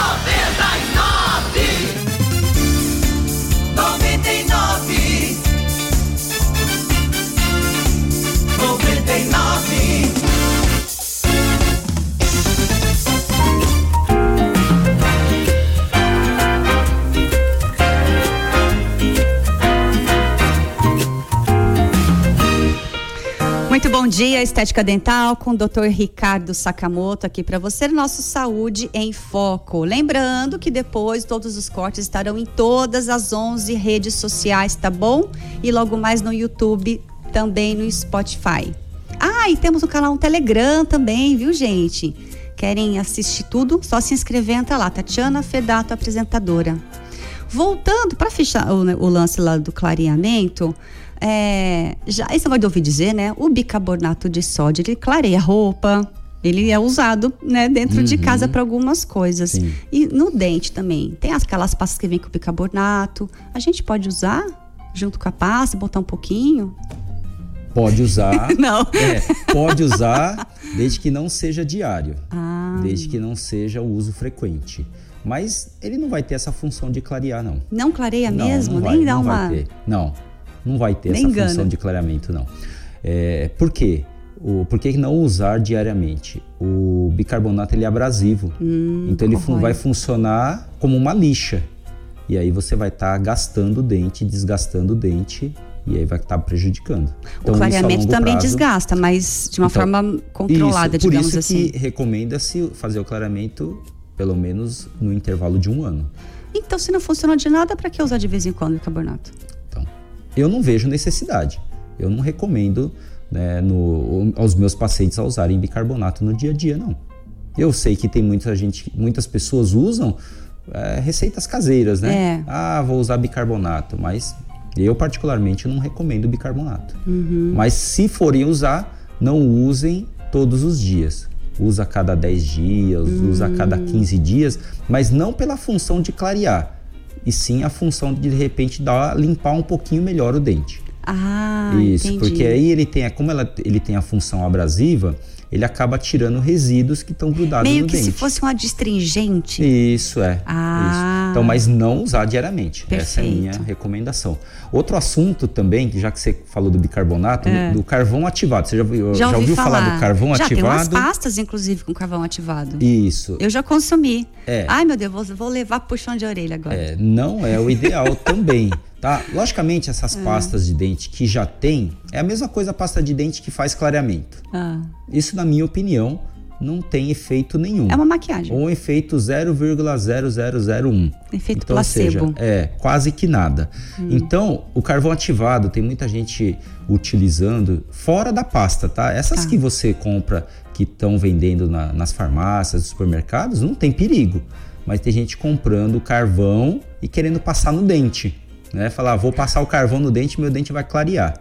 dia, Estética Dental, com o Dr. Ricardo Sakamoto aqui para você, nosso Saúde em Foco. Lembrando que depois todos os cortes estarão em todas as 11 redes sociais, tá bom? E logo mais no YouTube, também no Spotify. Ah, e temos um canal um Telegram também, viu, gente? Querem assistir tudo? Só se inscrever, entra lá. Tatiana Fedato, apresentadora. Voltando para fechar o, o lance lá do clareamento, é, já, esse negócio de ouvir dizer, né? O bicarbonato de sódio, ele clareia a roupa, ele é usado né, dentro uhum. de casa para algumas coisas. Sim. E no dente também. Tem aquelas pastas que vem com bicarbonato. A gente pode usar junto com a pasta, botar um pouquinho? Pode usar. [laughs] não. É, pode usar, desde que não seja diário. Ah. Desde que não seja o uso frequente. Mas ele não vai ter essa função de clarear, não. Não clareia não, mesmo? Não vai, Nem dá não uma. Vai ter. Não não vai ter Nem essa engana. função de clareamento, não. É, por quê? O, por que não usar diariamente? O bicarbonato ele é abrasivo, hum, então ele fun vai funcionar como uma lixa. E aí você vai estar tá gastando o dente, desgastando o dente e aí vai estar tá prejudicando. Então, o clareamento também prazo, desgasta, mas de uma então, forma controlada, isso, digamos assim. Por isso assim. que recomenda-se fazer o clareamento pelo menos no intervalo de um ano. Então, se não funciona de nada, para que usar de vez em quando bicarbonato? Eu não vejo necessidade. Eu não recomendo né, no, aos meus pacientes a usarem bicarbonato no dia a dia, não. Eu sei que tem muita gente, muitas pessoas usam é, receitas caseiras, né? É. Ah, vou usar bicarbonato, mas eu particularmente não recomendo bicarbonato. Uhum. Mas se forem usar, não usem todos os dias. Usa a cada 10 dias, uhum. usa a cada 15 hum. dias, mas não pela função de clarear e sim a função de de repente dar limpar um pouquinho melhor o dente. Ah, Isso, entendi. porque aí ele tem, como ela, ele tem a função abrasiva, ele acaba tirando resíduos que estão grudados Meio no dente. Meio que se fosse um adstringente. Isso, é. Ah. Isso. Então, mas não usar diariamente. Perfeito. Essa é a minha recomendação. Outro assunto também, já que você falou do bicarbonato, é. do carvão ativado. Você já, já, já ouviu falar. falar. do carvão já ativado? Já tem umas pastas, inclusive, com carvão ativado. Isso. Eu já consumi. É. Ai, meu Deus, vou, vou levar puxão de orelha agora. É, não é o ideal também. [laughs] Tá? Logicamente, essas é. pastas de dente que já tem, é a mesma coisa a pasta de dente que faz clareamento. Ah. Isso, na minha opinião, não tem efeito nenhum. É uma maquiagem. Ou um efeito 0,0001. Efeito então, placebo. Seja, é, quase que nada. Hum. Então, o carvão ativado, tem muita gente utilizando fora da pasta, tá? Essas tá. que você compra, que estão vendendo na, nas farmácias, nos supermercados, não tem perigo. Mas tem gente comprando carvão e querendo passar no dente né? Falar, vou passar o carvão no dente, meu dente vai clarear.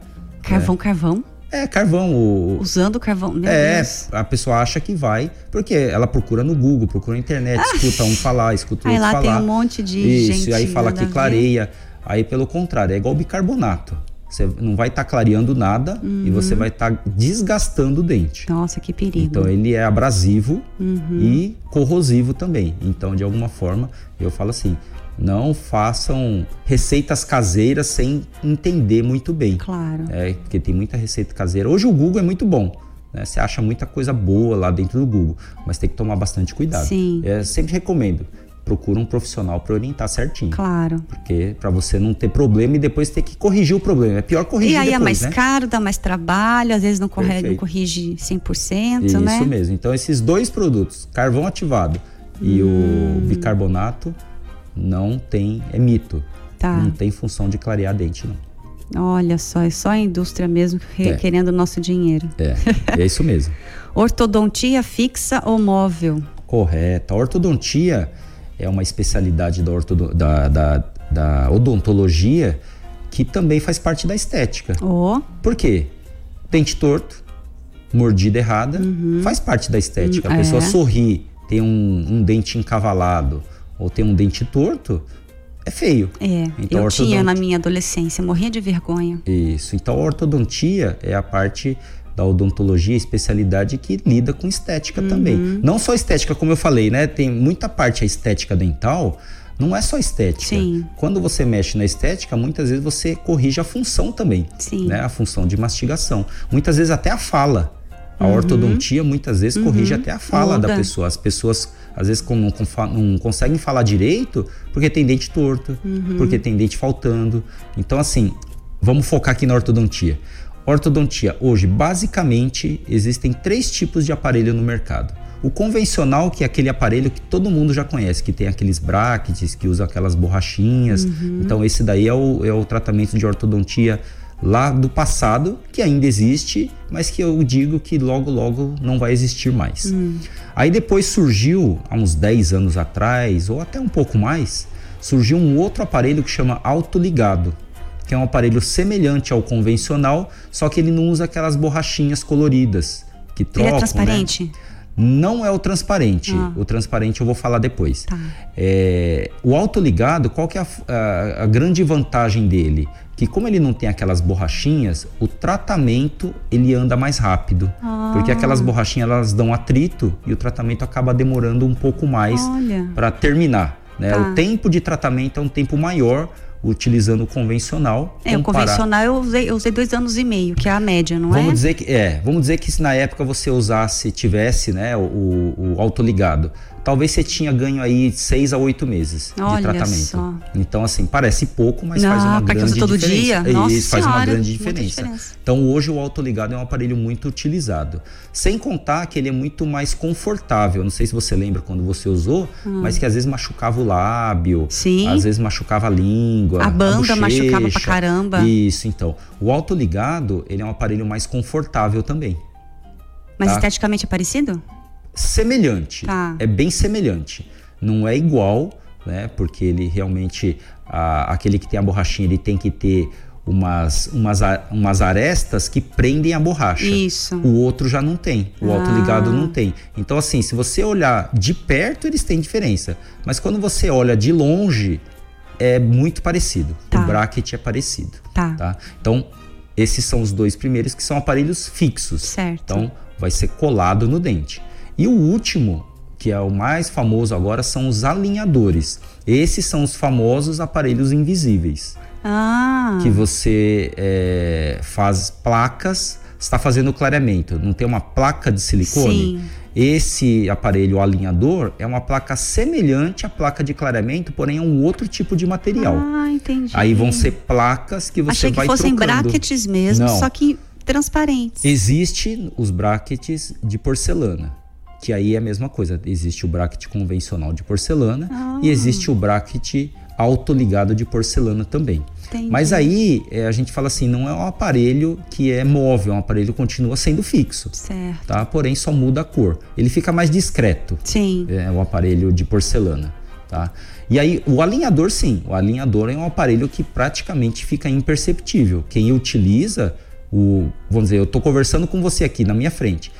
Carvão, né? carvão? É, carvão. O... Usando carvão, meu É, Deus. a pessoa acha que vai, porque ela procura no Google, procura na internet, ah. escuta um falar, escuta outro falar. Aí lá tem um monte de Isso, gente. e aí fala que clareia. Aí, pelo contrário, é igual bicarbonato. Você não vai estar tá clareando nada uhum. e você vai estar tá desgastando o dente. Nossa, que perigo. Então ele é abrasivo uhum. e corrosivo também. Então, de alguma forma, eu falo assim: não façam receitas caseiras sem entender muito bem. Claro. É, porque tem muita receita caseira. Hoje o Google é muito bom. Né? Você acha muita coisa boa lá dentro do Google, mas tem que tomar bastante cuidado. Sim. É, sempre recomendo. Procura um profissional para orientar certinho. Claro. Porque para você não ter problema e depois ter que corrigir o problema. É pior corrigir E aí depois, é mais né? caro, dá mais trabalho, às vezes não, corre, não corrige 100%, Isso né? Isso mesmo. Então esses dois produtos, carvão ativado e hum. o bicarbonato, não tem, é mito. Tá. Não tem função de clarear dente, não. Olha só, é só a indústria mesmo é. querendo o nosso dinheiro. É, é isso mesmo. [laughs] Ortodontia fixa ou móvel? Correto. A ortodontia é uma especialidade da, ortodo, da, da, da odontologia que também faz parte da estética. Oh. Por quê? Dente torto, mordida errada, uhum. faz parte da estética. A pessoa é. sorri, tem um, um dente encavalado, ou tem um dente torto, é feio. É, então, eu tinha na minha adolescência, morria de vergonha. Isso, então a ortodontia é a parte da odontologia, especialidade que lida com estética uhum. também. Não só estética, como eu falei, né? Tem muita parte a estética dental, não é só estética. Sim. Quando você mexe na estética, muitas vezes você corrige a função também, Sim. né? A função de mastigação. Muitas vezes até a fala. A uhum. ortodontia muitas vezes uhum. corrige até a fala Muda. da pessoa. As pessoas às vezes não, não, conseguem falar direito porque tem dente torto, uhum. porque tem dente faltando. Então, assim, vamos focar aqui na ortodontia. Ortodontia. Hoje, basicamente, existem três tipos de aparelho no mercado. O convencional, que é aquele aparelho que todo mundo já conhece, que tem aqueles brackets, que usa aquelas borrachinhas. Uhum. Então, esse daí é o, é o tratamento de ortodontia lá do passado, que ainda existe, mas que eu digo que logo, logo não vai existir mais. Hum. Aí depois surgiu, há uns 10 anos atrás, ou até um pouco mais, surgiu um outro aparelho que chama autoligado, que é um aparelho semelhante ao convencional, só que ele não usa aquelas borrachinhas coloridas que trocam. Ele é transparente? Né? Não é o transparente. Ah. O transparente eu vou falar depois. Tá. É, o autoligado, qual que é a, a, a grande vantagem dele? que como ele não tem aquelas borrachinhas, o tratamento ele anda mais rápido. Ah. Porque aquelas borrachinhas elas dão atrito e o tratamento acaba demorando um pouco mais para terminar. Né? Tá. O tempo de tratamento é um tempo maior utilizando o convencional. É, comparar... o convencional eu usei, eu usei dois anos e meio, que é a média, não vamos é? Dizer que, é, vamos dizer que se na época você usasse, tivesse né, o, o autoligado, talvez você tinha ganho aí seis a oito meses Olha de tratamento. Só. Então, assim, parece pouco, mas Não, faz uma grande todo diferença. Dia? Nossa Isso senhora, faz uma grande diferença. diferença. Então, hoje o autoligado é um aparelho muito utilizado. Sem contar que ele é muito mais confortável. Não sei se você lembra quando você usou, hum. mas que às vezes machucava o lábio, Sim. às vezes machucava a língua. A banda a machucava pra caramba. Isso, então. O autoligado, ele é um aparelho mais confortável também. Mas tá? esteticamente é parecido? Semelhante. Tá. É bem semelhante. Não é igual, né? Porque ele realmente, a, aquele que tem a borrachinha, ele tem que ter umas, umas, umas arestas que prendem a borracha. Isso. O outro já não tem. O ah. autoligado não tem. Então, assim, se você olhar de perto, eles têm diferença. Mas quando você olha de longe, é muito parecido. Tá. O bracket é parecido. Tá. tá. Então, esses são os dois primeiros que são aparelhos fixos. Certo. Então, vai ser colado no dente. E o último, que é o mais famoso agora, são os alinhadores. Esses são os famosos aparelhos invisíveis. Ah. Que você é, faz placas, está fazendo clareamento. Não tem uma placa de silicone? Sim. Esse aparelho alinhador é uma placa semelhante à placa de clareamento, porém é um outro tipo de material. Ah, entendi. Aí vão ser placas que você Achei vai que fossem trocando. brackets mesmo, Não. só que transparentes. Existe os brackets de porcelana que aí é a mesma coisa. Existe o bracket convencional de porcelana ah. e existe o bracket autoligado de porcelana também. Entendi. Mas aí é, a gente fala assim, não é um aparelho que é móvel, é um aparelho que continua sendo fixo. Certo. Tá? Porém só muda a cor. Ele fica mais discreto. Sim. É o aparelho de porcelana. Tá? E aí, o alinhador, sim. O alinhador é um aparelho que praticamente fica imperceptível. Quem utiliza, o, vamos dizer, eu estou conversando com você aqui na minha frente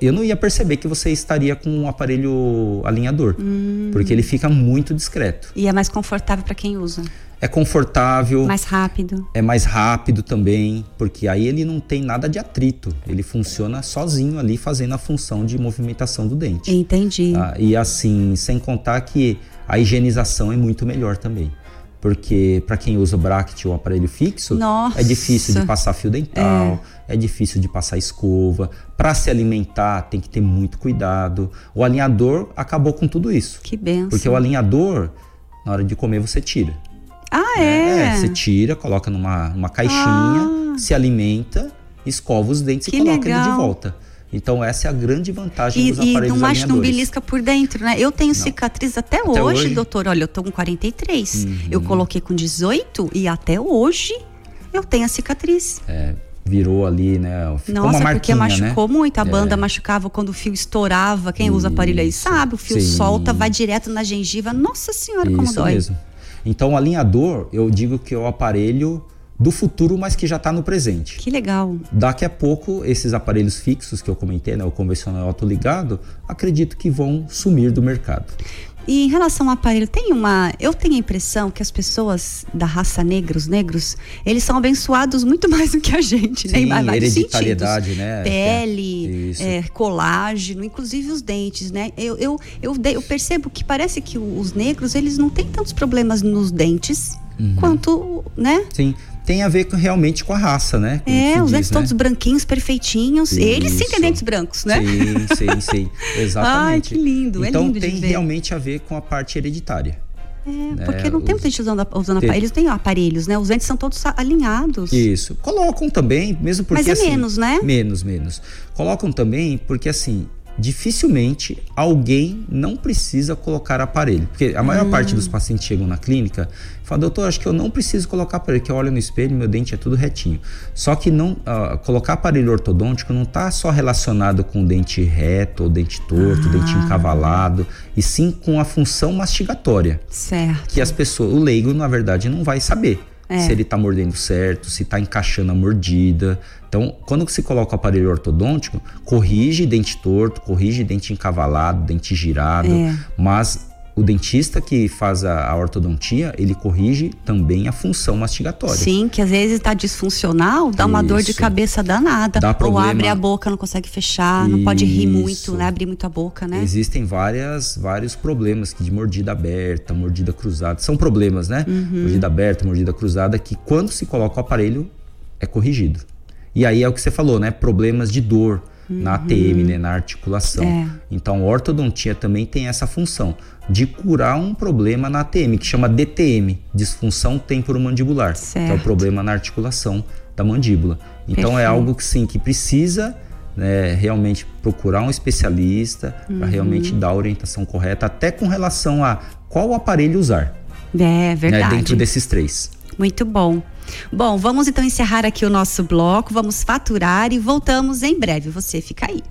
eu não ia perceber que você estaria com um aparelho alinhador, hum. porque ele fica muito discreto. E é mais confortável para quem usa. É confortável. Mais rápido. É mais rápido também, porque aí ele não tem nada de atrito. Ele funciona sozinho ali, fazendo a função de movimentação do dente. Entendi. Ah, e assim, sem contar que a higienização é muito melhor também porque para quem usa o bracket ou aparelho fixo, Nossa. é difícil de passar fio dental, é, é difícil de passar escova. Para se alimentar tem que ter muito cuidado. O alinhador acabou com tudo isso. Que benção. Porque o alinhador, na hora de comer, você tira. Ah, é? É, você tira, coloca numa, numa caixinha, ah. se alimenta, escova os dentes que e coloca legal. ele de volta. Então essa é a grande vantagem e, dos aparelhos E não acho não belisca por dentro, né? Eu tenho não. cicatriz até, até hoje, hoje, doutor. Olha, eu tô com 43. Uhum. Eu coloquei com 18 e até hoje eu tenho a cicatriz. É, virou ali, né? Ficou Nossa, uma porque machucou né? muito. A banda é. machucava quando o fio estourava. Quem usa aparelho aí sabe, o fio Sim. solta, vai direto na gengiva. Nossa senhora, como Isso dói. Mesmo. Então, o alinhador, eu digo que é o aparelho do futuro, mas que já está no presente. Que legal. Daqui a pouco, esses aparelhos fixos que eu comentei, né, o convencional autoligado, acredito que vão sumir do mercado. E em relação ao aparelho, tem uma. Eu tenho a impressão que as pessoas da raça negra, os negros, eles são abençoados muito [laughs] mais do que a gente, Sim, né? Em hereditariedade, né? Pele, é, colágeno, inclusive os dentes, né? Eu, eu, eu, eu, percebo que parece que os negros, eles não têm tantos problemas nos dentes uhum. quanto, né? Sim tem a ver com, realmente com a raça, né? Como é, os dentes né? todos branquinhos, perfeitinhos. Isso. Eles sim têm dentes brancos, né? Sim, sim, sim. [laughs] Exatamente. Ai, que lindo. Então é lindo tem realmente a ver com a parte hereditária. É, né? porque não tem muita gente usando, usando tem. aparelhos, tem aparelhos, né? Os dentes são todos alinhados. Isso. Colocam também, mesmo porque. Mas é assim, menos, né? Menos, menos. Colocam também porque assim, dificilmente alguém não precisa colocar aparelho. Porque a maior hum. parte dos pacientes chegam na clínica e falam, doutor, acho que eu não preciso colocar aparelho, que eu olho no espelho meu dente é tudo retinho. Só que não uh, colocar aparelho ortodôntico não está só relacionado com dente reto ou dente torto, ah. dente encavalado, e sim com a função mastigatória. Certo. Que as pessoas, o leigo, na verdade, não vai saber. É. Se ele está mordendo certo, se está encaixando a mordida. Então, quando se coloca o aparelho ortodôntico, corrige dente torto, corrige dente encavalado, dente girado, é. mas o dentista que faz a, a, ortodontia, ele corrige também a função mastigatória. Sim, que às vezes está disfuncional, dá Isso. uma dor de cabeça danada. Dá problema. Ou abre a boca, não consegue fechar, Isso. não pode rir muito, né? Abrir muito a boca, né? Existem várias, vários problemas de mordida aberta, mordida cruzada. São problemas, né? Uhum. Mordida aberta, mordida cruzada, que quando se coloca o aparelho, é corrigido. E aí é o que você falou, né? Problemas de dor uhum. na ATM, né? na articulação. É. Então, a ortodontia também tem essa função de curar um problema na ATM, que chama DTM, disfunção temporomandibular, certo. que é o problema na articulação da mandíbula. Então, Perfeito. é algo que sim, que precisa né, realmente procurar um especialista uhum. para realmente dar a orientação correta, até com relação a qual aparelho usar. É, verdade. Né, dentro desses três. Muito bom. Bom, vamos então encerrar aqui o nosso bloco, vamos faturar e voltamos em breve. Você fica aí.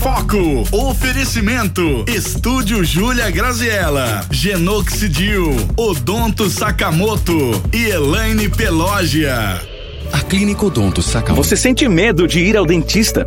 Foco. Oferecimento. Estúdio Júlia Graziella. Genoxidil. Odonto Sakamoto. E Elaine Pelógia. A Clínica Odonto Sakamoto. Você sente medo de ir ao dentista?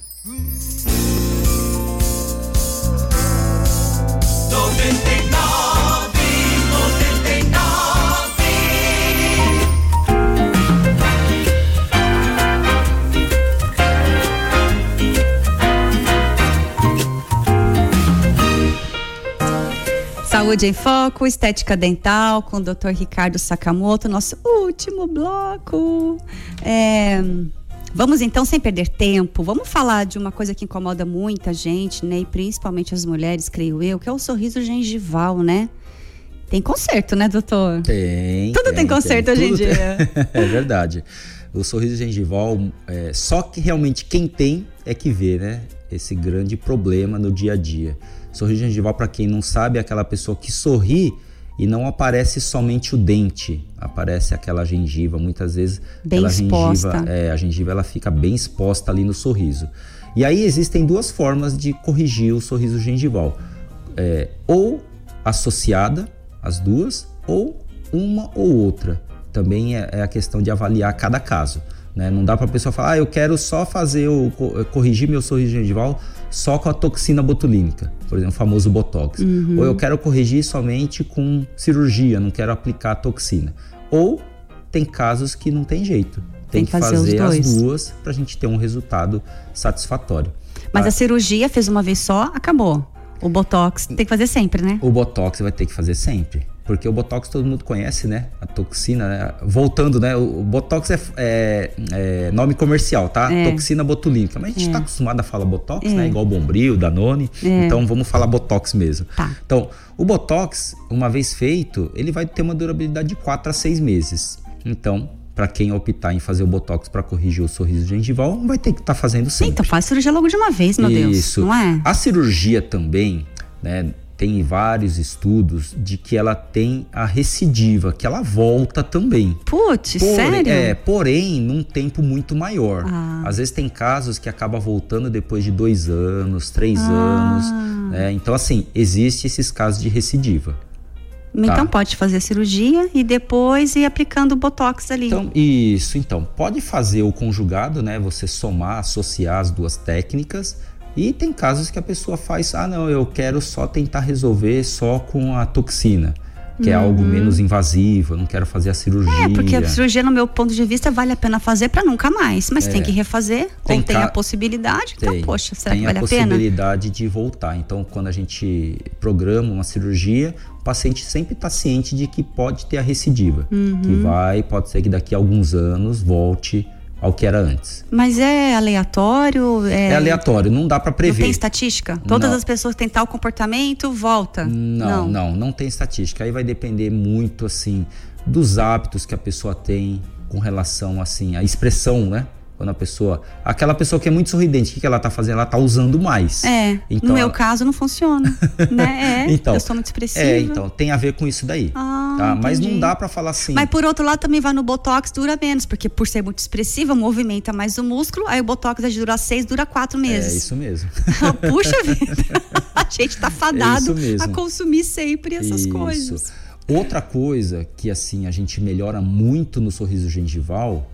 Saúde em Foco, Estética Dental, com o Dr. Ricardo Sakamoto, nosso último bloco. É, vamos então, sem perder tempo, vamos falar de uma coisa que incomoda muita gente, né? E principalmente as mulheres, creio eu, que é o sorriso gengival, né? Tem conserto, né, doutor? Tem. Tudo tem, tem conserto tem, hoje em dia. [laughs] é verdade. O sorriso gengival, é, só que realmente quem tem é que vê, né? Esse grande problema no dia a dia. Sorriso gengival, para quem não sabe, é aquela pessoa que sorri e não aparece somente o dente, aparece aquela gengiva. Muitas vezes bem exposta. gengiva, é, a gengiva ela fica bem exposta ali no sorriso. E aí existem duas formas de corrigir o sorriso gengival: é, ou associada, as duas, ou uma ou outra. Também é, é a questão de avaliar cada caso. Né? Não dá para a pessoa falar, ah, eu quero só fazer o corrigir meu sorriso gengival só com a toxina botulínica, por exemplo, o famoso botox. Uhum. Ou eu quero corrigir somente com cirurgia, não quero aplicar toxina. Ou tem casos que não tem jeito. Tem, tem que fazer, fazer as duas para a gente ter um resultado satisfatório. Mas ah, a cirurgia fez uma vez só, acabou. O botox tem que fazer sempre, né? O botox vai ter que fazer sempre. Porque o Botox todo mundo conhece, né? A toxina, né? Voltando, né? O Botox é, é, é nome comercial, tá? É. Toxina botulínica. Mas a gente é. tá acostumado a falar Botox, né? É. Igual Bombril, Danone. É. Então vamos falar Botox mesmo. Tá. Então, o Botox, uma vez feito, ele vai ter uma durabilidade de 4 a 6 meses. Então, para quem optar em fazer o botox para corrigir o sorriso gengival, vai ter que estar tá fazendo sempre. Então faz cirurgia logo de uma vez, meu Isso. Deus, não é? A cirurgia também, né? Tem vários estudos de que ela tem a recidiva, que ela volta também. Putz, sério? É, porém, num tempo muito maior. Ah. Às vezes tem casos que acaba voltando depois de dois anos, três ah. anos. Né? Então, assim, existe esses casos de recidiva. Então tá. pode fazer a cirurgia e depois ir aplicando o botox ali. Então, isso, então, pode fazer o conjugado, né? Você somar, associar as duas técnicas. E tem casos que a pessoa faz, ah, não, eu quero só tentar resolver só com a toxina que é algo uhum. menos invasivo, eu não quero fazer a cirurgia. É, porque a cirurgia, no meu ponto de vista, vale a pena fazer para nunca mais, mas é. tem que refazer, tem ou tem a possibilidade, então, tem, então, poxa, será que vale a pena? Tem a possibilidade de voltar. Então, quando a gente programa uma cirurgia, o paciente sempre está ciente de que pode ter a recidiva, uhum. que vai, pode ser que daqui a alguns anos volte ao que era antes. Mas é aleatório? É, é aleatório, não dá para prever. Não tem estatística? Todas não. as pessoas têm tal comportamento, volta? Não, não, não, não tem estatística. Aí vai depender muito, assim, dos hábitos que a pessoa tem com relação, assim, à expressão, né? Quando a pessoa. Aquela pessoa que é muito sorridente, o que, que ela está fazendo? Ela está usando mais. É. Então, no meu ela... caso, não funciona. [laughs] né? É. então, eu sou muito expressiva. É, então, tem a ver com isso daí. Ah, tá? Mas não dá para falar assim. Mas por outro lado, também vai no Botox, dura menos, porque por ser muito expressiva, movimenta mais o músculo, aí o Botox de durar seis, dura quatro é meses. É isso mesmo. [laughs] Puxa vida. [laughs] a gente tá fadado é a consumir sempre essas isso. coisas. Outra coisa que assim a gente melhora muito no sorriso gengival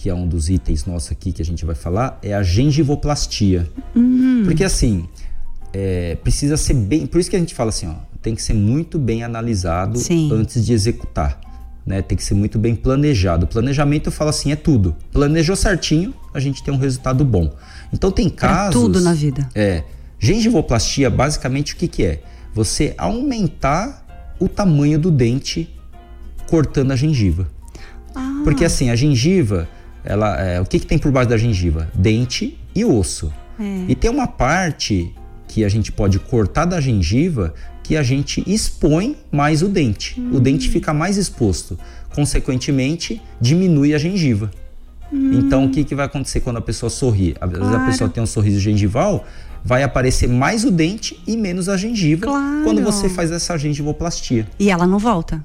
que é um dos itens nossos aqui que a gente vai falar, é a gengivoplastia. Uhum. Porque assim, é, precisa ser bem. Por isso que a gente fala assim, ó, tem que ser muito bem analisado Sim. antes de executar. Né? Tem que ser muito bem planejado. Planejamento eu falo assim, é tudo. Planejou certinho, a gente tem um resultado bom. Então tem casos. É tudo na vida. É. Gengivoplastia, basicamente, o que, que é? Você aumentar o tamanho do dente cortando a gengiva. Ah. Porque assim, a gengiva ela, é, o que, que tem por baixo da gengiva? Dente e osso. É. E tem uma parte que a gente pode cortar da gengiva que a gente expõe mais o dente. Hum. O dente fica mais exposto. Consequentemente, diminui a gengiva. Hum. Então, o que, que vai acontecer quando a pessoa sorri? Às vezes claro. a pessoa tem um sorriso gengival, vai aparecer mais o dente e menos a gengiva claro. quando você faz essa gengivoplastia. E ela não volta?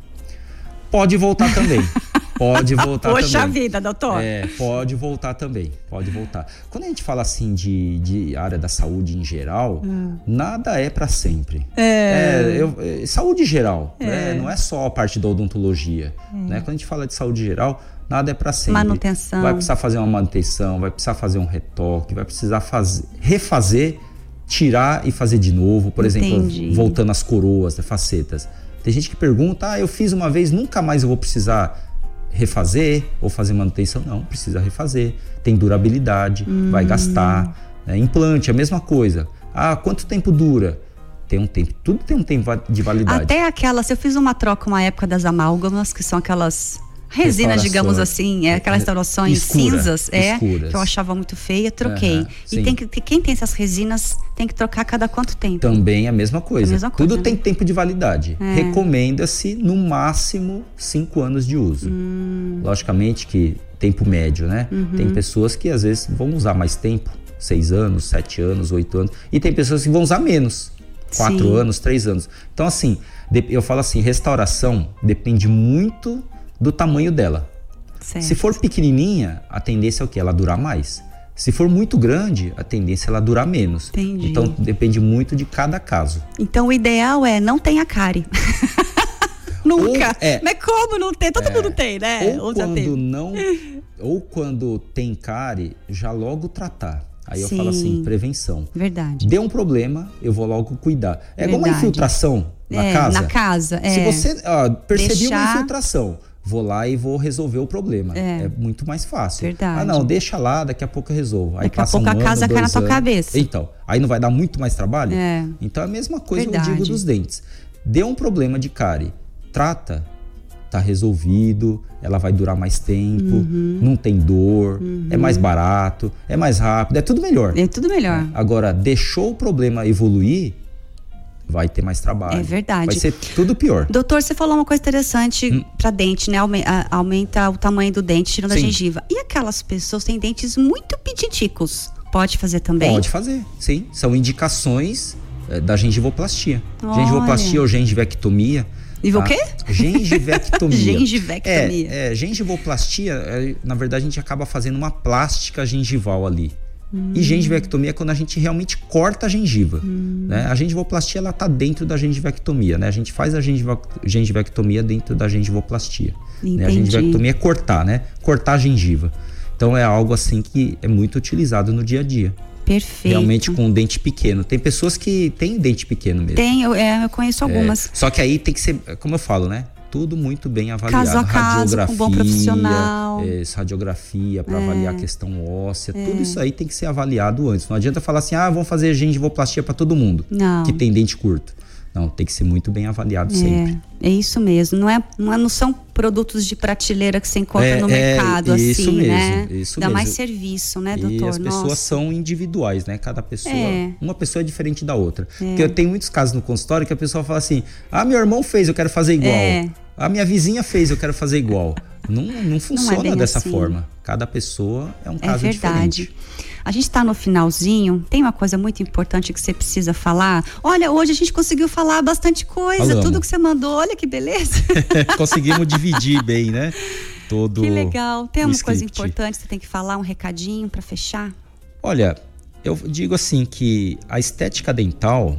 Pode voltar também. [laughs] Pode [laughs] voltar Poxa também. Poxa vida, doutor. É, pode voltar também. Pode voltar. Quando a gente fala assim de, de área da saúde em geral, hum. nada é para sempre. É. é, eu, é saúde geral, é. Né? não é só a parte da odontologia. É. Né? Quando a gente fala de saúde geral, nada é para sempre. Manutenção. Vai precisar fazer uma manutenção, vai precisar fazer um retoque, vai precisar fazer, refazer, tirar e fazer de novo. Por Entendi. exemplo, voltando às coroas, às facetas. Tem gente que pergunta, ah, eu fiz uma vez, nunca mais eu vou precisar refazer ou fazer manutenção. Não, precisa refazer. Tem durabilidade, hum. vai gastar. Né? Implante, a mesma coisa. Ah, quanto tempo dura? Tem um tempo, tudo tem um tempo de validade. Até aquelas, eu fiz uma troca uma época das amálgamas, que são aquelas resinas, digamos assim, é aquelas restaurações Escura, cinzas, é, escuras. que eu achava muito feia, troquei. Uhum, e tem que quem tem essas resinas tem que trocar cada quanto tempo? Também a mesma coisa. A mesma coisa Tudo né? tem tempo de validade. É. Recomenda-se no máximo cinco anos de uso. Hum. Logicamente que tempo médio, né? Uhum. Tem pessoas que às vezes vão usar mais tempo, seis anos, sete anos, oito anos, e tem pessoas que vão usar menos, quatro Sim. anos, três anos. Então assim, eu falo assim, restauração depende muito do tamanho dela. Certo. Se for pequenininha, a tendência é o que? Ela durar mais. Se for muito grande, a tendência é ela durar menos. Entendi. Então depende muito de cada caso. Então o ideal é não tenha cárie. [laughs] Nunca. Ou, é, Mas como não tem? Todo é, mundo tem, né? Ou, ou quando não, [laughs] ou quando tem cárie, já logo tratar. Aí Sim, eu falo assim, prevenção. Verdade. Deu um problema, eu vou logo cuidar. É igual uma infiltração na é, casa. Na casa, é. Se você ó, perceber Deixar... uma infiltração, vou lá e vou resolver o problema. É, é muito mais fácil. Verdade. Ah, não, deixa lá, daqui a pouco eu resolvo. Aí daqui a pouco um a casa cai na tua cabeça. Então, aí não vai dar muito mais trabalho? É. Então é a mesma coisa Verdade. eu digo dos dentes. Deu um problema de cárie, trata, tá resolvido, ela vai durar mais tempo, uhum. não tem dor, uhum. é mais barato, é mais rápido, é tudo melhor. É tudo melhor. Agora, deixou o problema evoluir, vai ter mais trabalho. É verdade. Vai ser tudo pior. Doutor, você falou uma coisa interessante hum. para dente, né? Aumenta o tamanho do dente, tirando Sim. a gengiva. E aquelas pessoas têm dentes muito pititicos? Pode fazer também? Pode fazer, sim. São indicações é, da gengivoplastia. Olha. Gengivoplastia ou gengivectomia. E o quê? Gengivectomia. [laughs] gengivectomia. É, é, gengivoplastia, é, na verdade, a gente acaba fazendo uma plástica gengival ali. Hum. E gengivectomia é quando a gente realmente corta a gengiva. Hum. Né? A gengivoplastia ela está dentro da gengivectomia. Né? A gente faz a gengivectomia dentro da gengivoplastia. Né? A gengivectomia é cortar, né? Cortar a gengiva. Então é algo assim que é muito utilizado no dia a dia. Perfeito. Realmente com um dente pequeno. Tem pessoas que têm dente pequeno mesmo. Tem, eu, é, eu conheço algumas. É, só que aí tem que ser, como eu falo, né? Tudo muito bem avaliado. Caso a caso, radiografia, com um bom profissional. É, radiografia para é. avaliar a questão óssea, é. tudo isso aí tem que ser avaliado antes. Não adianta falar assim, ah, vamos fazer gengivoplastia para todo mundo não. que tem dente curto. Não, tem que ser muito bem avaliado é, sempre. É isso mesmo. Não, é, não, é, são produtos de prateleira que você encontra é, no é, mercado, é, isso assim, mesmo, né? Isso Dá mesmo. mais serviço, né, doutor? E as pessoas Nossa. são individuais, né? Cada pessoa. É. Uma pessoa é diferente da outra. Porque eu tenho muitos casos no consultório que a pessoa fala assim: ah, meu irmão fez, eu quero fazer igual. A minha vizinha fez, eu quero fazer igual. Não, não funciona não dessa assim. forma. Cada pessoa é um caso é verdade. A gente está no finalzinho, tem uma coisa muito importante que você precisa falar. Olha, hoje a gente conseguiu falar bastante coisa, Falamos. tudo que você mandou, olha que beleza. [laughs] Conseguimos dividir bem, né? Todo Que legal. Tem uma coisa importante que você tem que falar, um recadinho para fechar? Olha, eu digo assim que a estética dental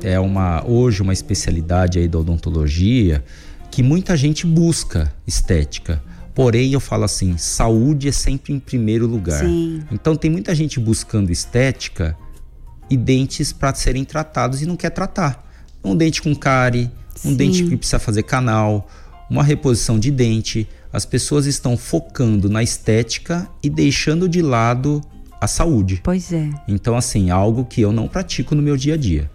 é uma hoje uma especialidade aí da odontologia que muita gente busca estética. Porém, eu falo assim, saúde é sempre em primeiro lugar. Sim. Então tem muita gente buscando estética e dentes para serem tratados e não quer tratar. Um dente com cárie, um Sim. dente que precisa fazer canal, uma reposição de dente. As pessoas estão focando na estética e deixando de lado a saúde. Pois é. Então, assim, algo que eu não pratico no meu dia a dia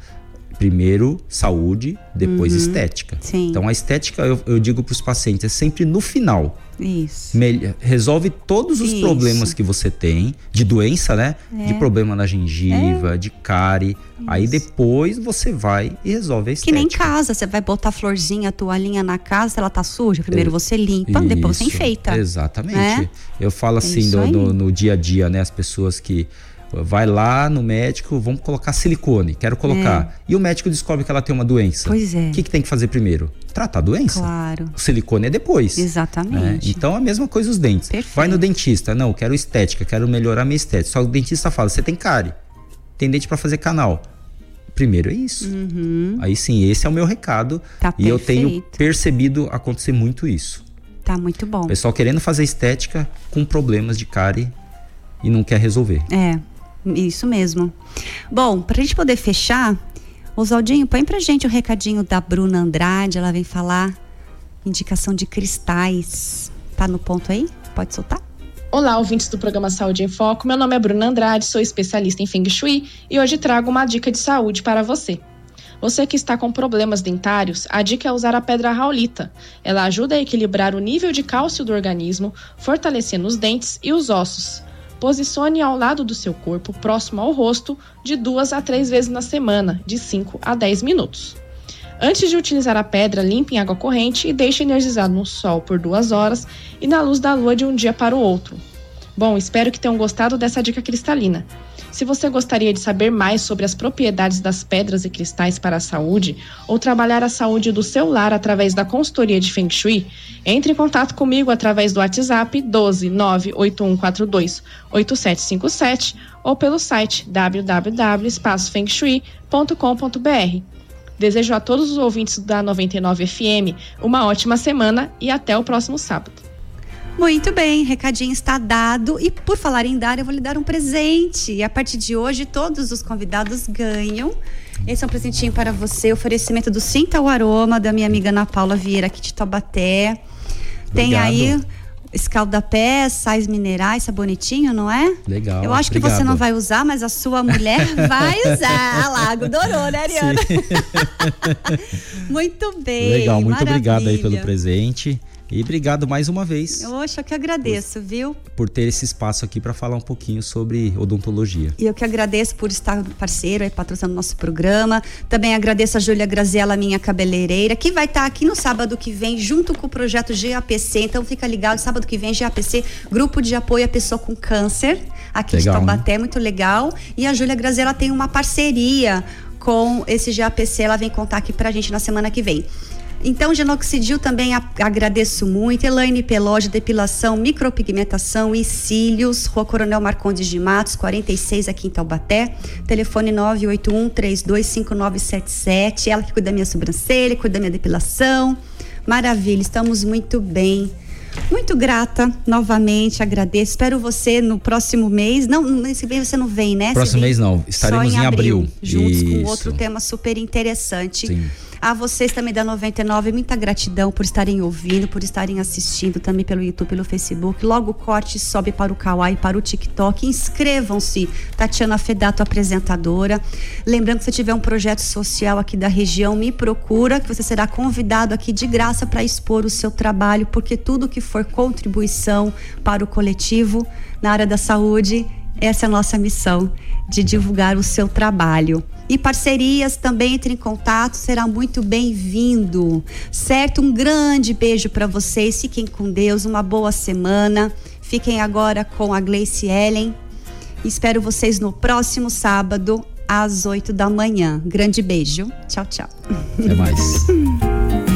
primeiro saúde, depois uhum. estética. Sim. Então a estética, eu, eu digo para os pacientes, é sempre no final. Isso. resolve todos os Isso. problemas que você tem, de doença, né? É. De problema na gengiva, é. de cárie. Isso. Aí depois você vai e resolve a estética. Que nem casa, você vai botar florzinha, toalhinha na casa, ela tá suja, primeiro é. você limpa, Isso. depois você enfeita. Exatamente. Né? Eu falo é assim do, no, no dia a dia, né? As pessoas que vai lá no médico, vamos colocar silicone, quero colocar. É. E o médico descobre que ela tem uma doença. Pois é. O que, que tem que fazer primeiro? Tratar a doença. Claro. O silicone é depois. Exatamente. Né? Então a mesma coisa os dentes. Perfeito. Vai no dentista, não, quero estética, quero melhorar minha estética. Só o dentista fala, você tem cárie, tem dente para fazer canal. Primeiro é isso. Uhum. Aí sim, esse é o meu recado. Tá e eu tenho percebido acontecer muito isso. Tá muito bom. O pessoal querendo fazer estética com problemas de cárie e não quer resolver. É, isso mesmo. Bom, para a gente poder fechar, Oswaldinho, põe pra gente o recadinho da Bruna Andrade. Ela vem falar indicação de cristais. Tá no ponto aí? Pode soltar? Olá, ouvintes do programa Saúde em Foco. Meu nome é Bruna Andrade, sou especialista em Feng Shui e hoje trago uma dica de saúde para você. Você que está com problemas dentários, a dica é usar a pedra raulita. Ela ajuda a equilibrar o nível de cálcio do organismo, fortalecendo os dentes e os ossos. Posicione ao lado do seu corpo, próximo ao rosto, de duas a três vezes na semana, de 5 a 10 minutos. Antes de utilizar a pedra, limpe em água corrente e deixe energizado no sol por duas horas e na luz da lua de um dia para o outro. Bom, espero que tenham gostado dessa dica cristalina. Se você gostaria de saber mais sobre as propriedades das pedras e cristais para a saúde ou trabalhar a saúde do seu lar através da consultoria de Feng Shui, entre em contato comigo através do WhatsApp 12 98142 8757 ou pelo site www.espacofengshui.com.br. Desejo a todos os ouvintes da 99 FM uma ótima semana e até o próximo sábado. Muito bem, recadinho está dado. E por falar em dar, eu vou lhe dar um presente. E a partir de hoje, todos os convidados ganham. Esse é um presentinho para você, oferecimento do Sinta o Aroma, da minha amiga Ana Paula Vieira, aqui de Taubaté. Tem aí escaldapé, sais minerais, sabonetinho, não é? Legal. Eu acho obrigado. que você não vai usar, mas a sua mulher [laughs] vai usar. Lago Dorou, né, Ariana? [laughs] muito bem. Legal, muito maravilha. obrigado aí pelo presente. E obrigado mais uma vez. Oxa, eu que agradeço, por, viu? Por ter esse espaço aqui para falar um pouquinho sobre odontologia. E eu que agradeço por estar parceiro aí, patrocinando nosso programa. Também agradeço a Júlia Graziella, minha cabeleireira, que vai estar aqui no sábado que vem, junto com o projeto GAPC. Então fica ligado, sábado que vem, GAPC, Grupo de Apoio à Pessoa com Câncer, aqui legal, de Taubaté, né? muito legal. E a Júlia Graziella tem uma parceria com esse GAPC. Ela vem contar aqui pra gente na semana que vem. Então, genoxidil também a, agradeço muito. Elaine Peloge, depilação, micropigmentação e cílios. Rua Coronel Marcondes de Matos, 46 aqui em Taubaté. Telefone 981 325977. Ela que cuida da minha sobrancelha, cuida da minha depilação. Maravilha, estamos muito bem. Muito grata, novamente, agradeço. Espero você no próximo mês. Não, nesse mês você não vem, né? Próximo mês não, estaremos em, em abril, abril. Juntos Isso. com outro tema super interessante. Sim. A vocês também da 99, muita gratidão por estarem ouvindo, por estarem assistindo também pelo YouTube, pelo Facebook. Logo o corte sobe para o Kawaii, para o TikTok. Inscrevam-se, Tatiana Fedato, apresentadora. Lembrando que se tiver um projeto social aqui da região, me procura, que você será convidado aqui de graça para expor o seu trabalho, porque tudo que for contribuição para o coletivo na área da saúde, essa é a nossa missão de divulgar o seu trabalho. E parcerias também entre em contato, será muito bem-vindo. Certo? Um grande beijo para vocês. Fiquem com Deus, uma boa semana. Fiquem agora com a Gleice Ellen. Espero vocês no próximo sábado às 8 da manhã. Grande beijo. Tchau, tchau. Até mais. [laughs]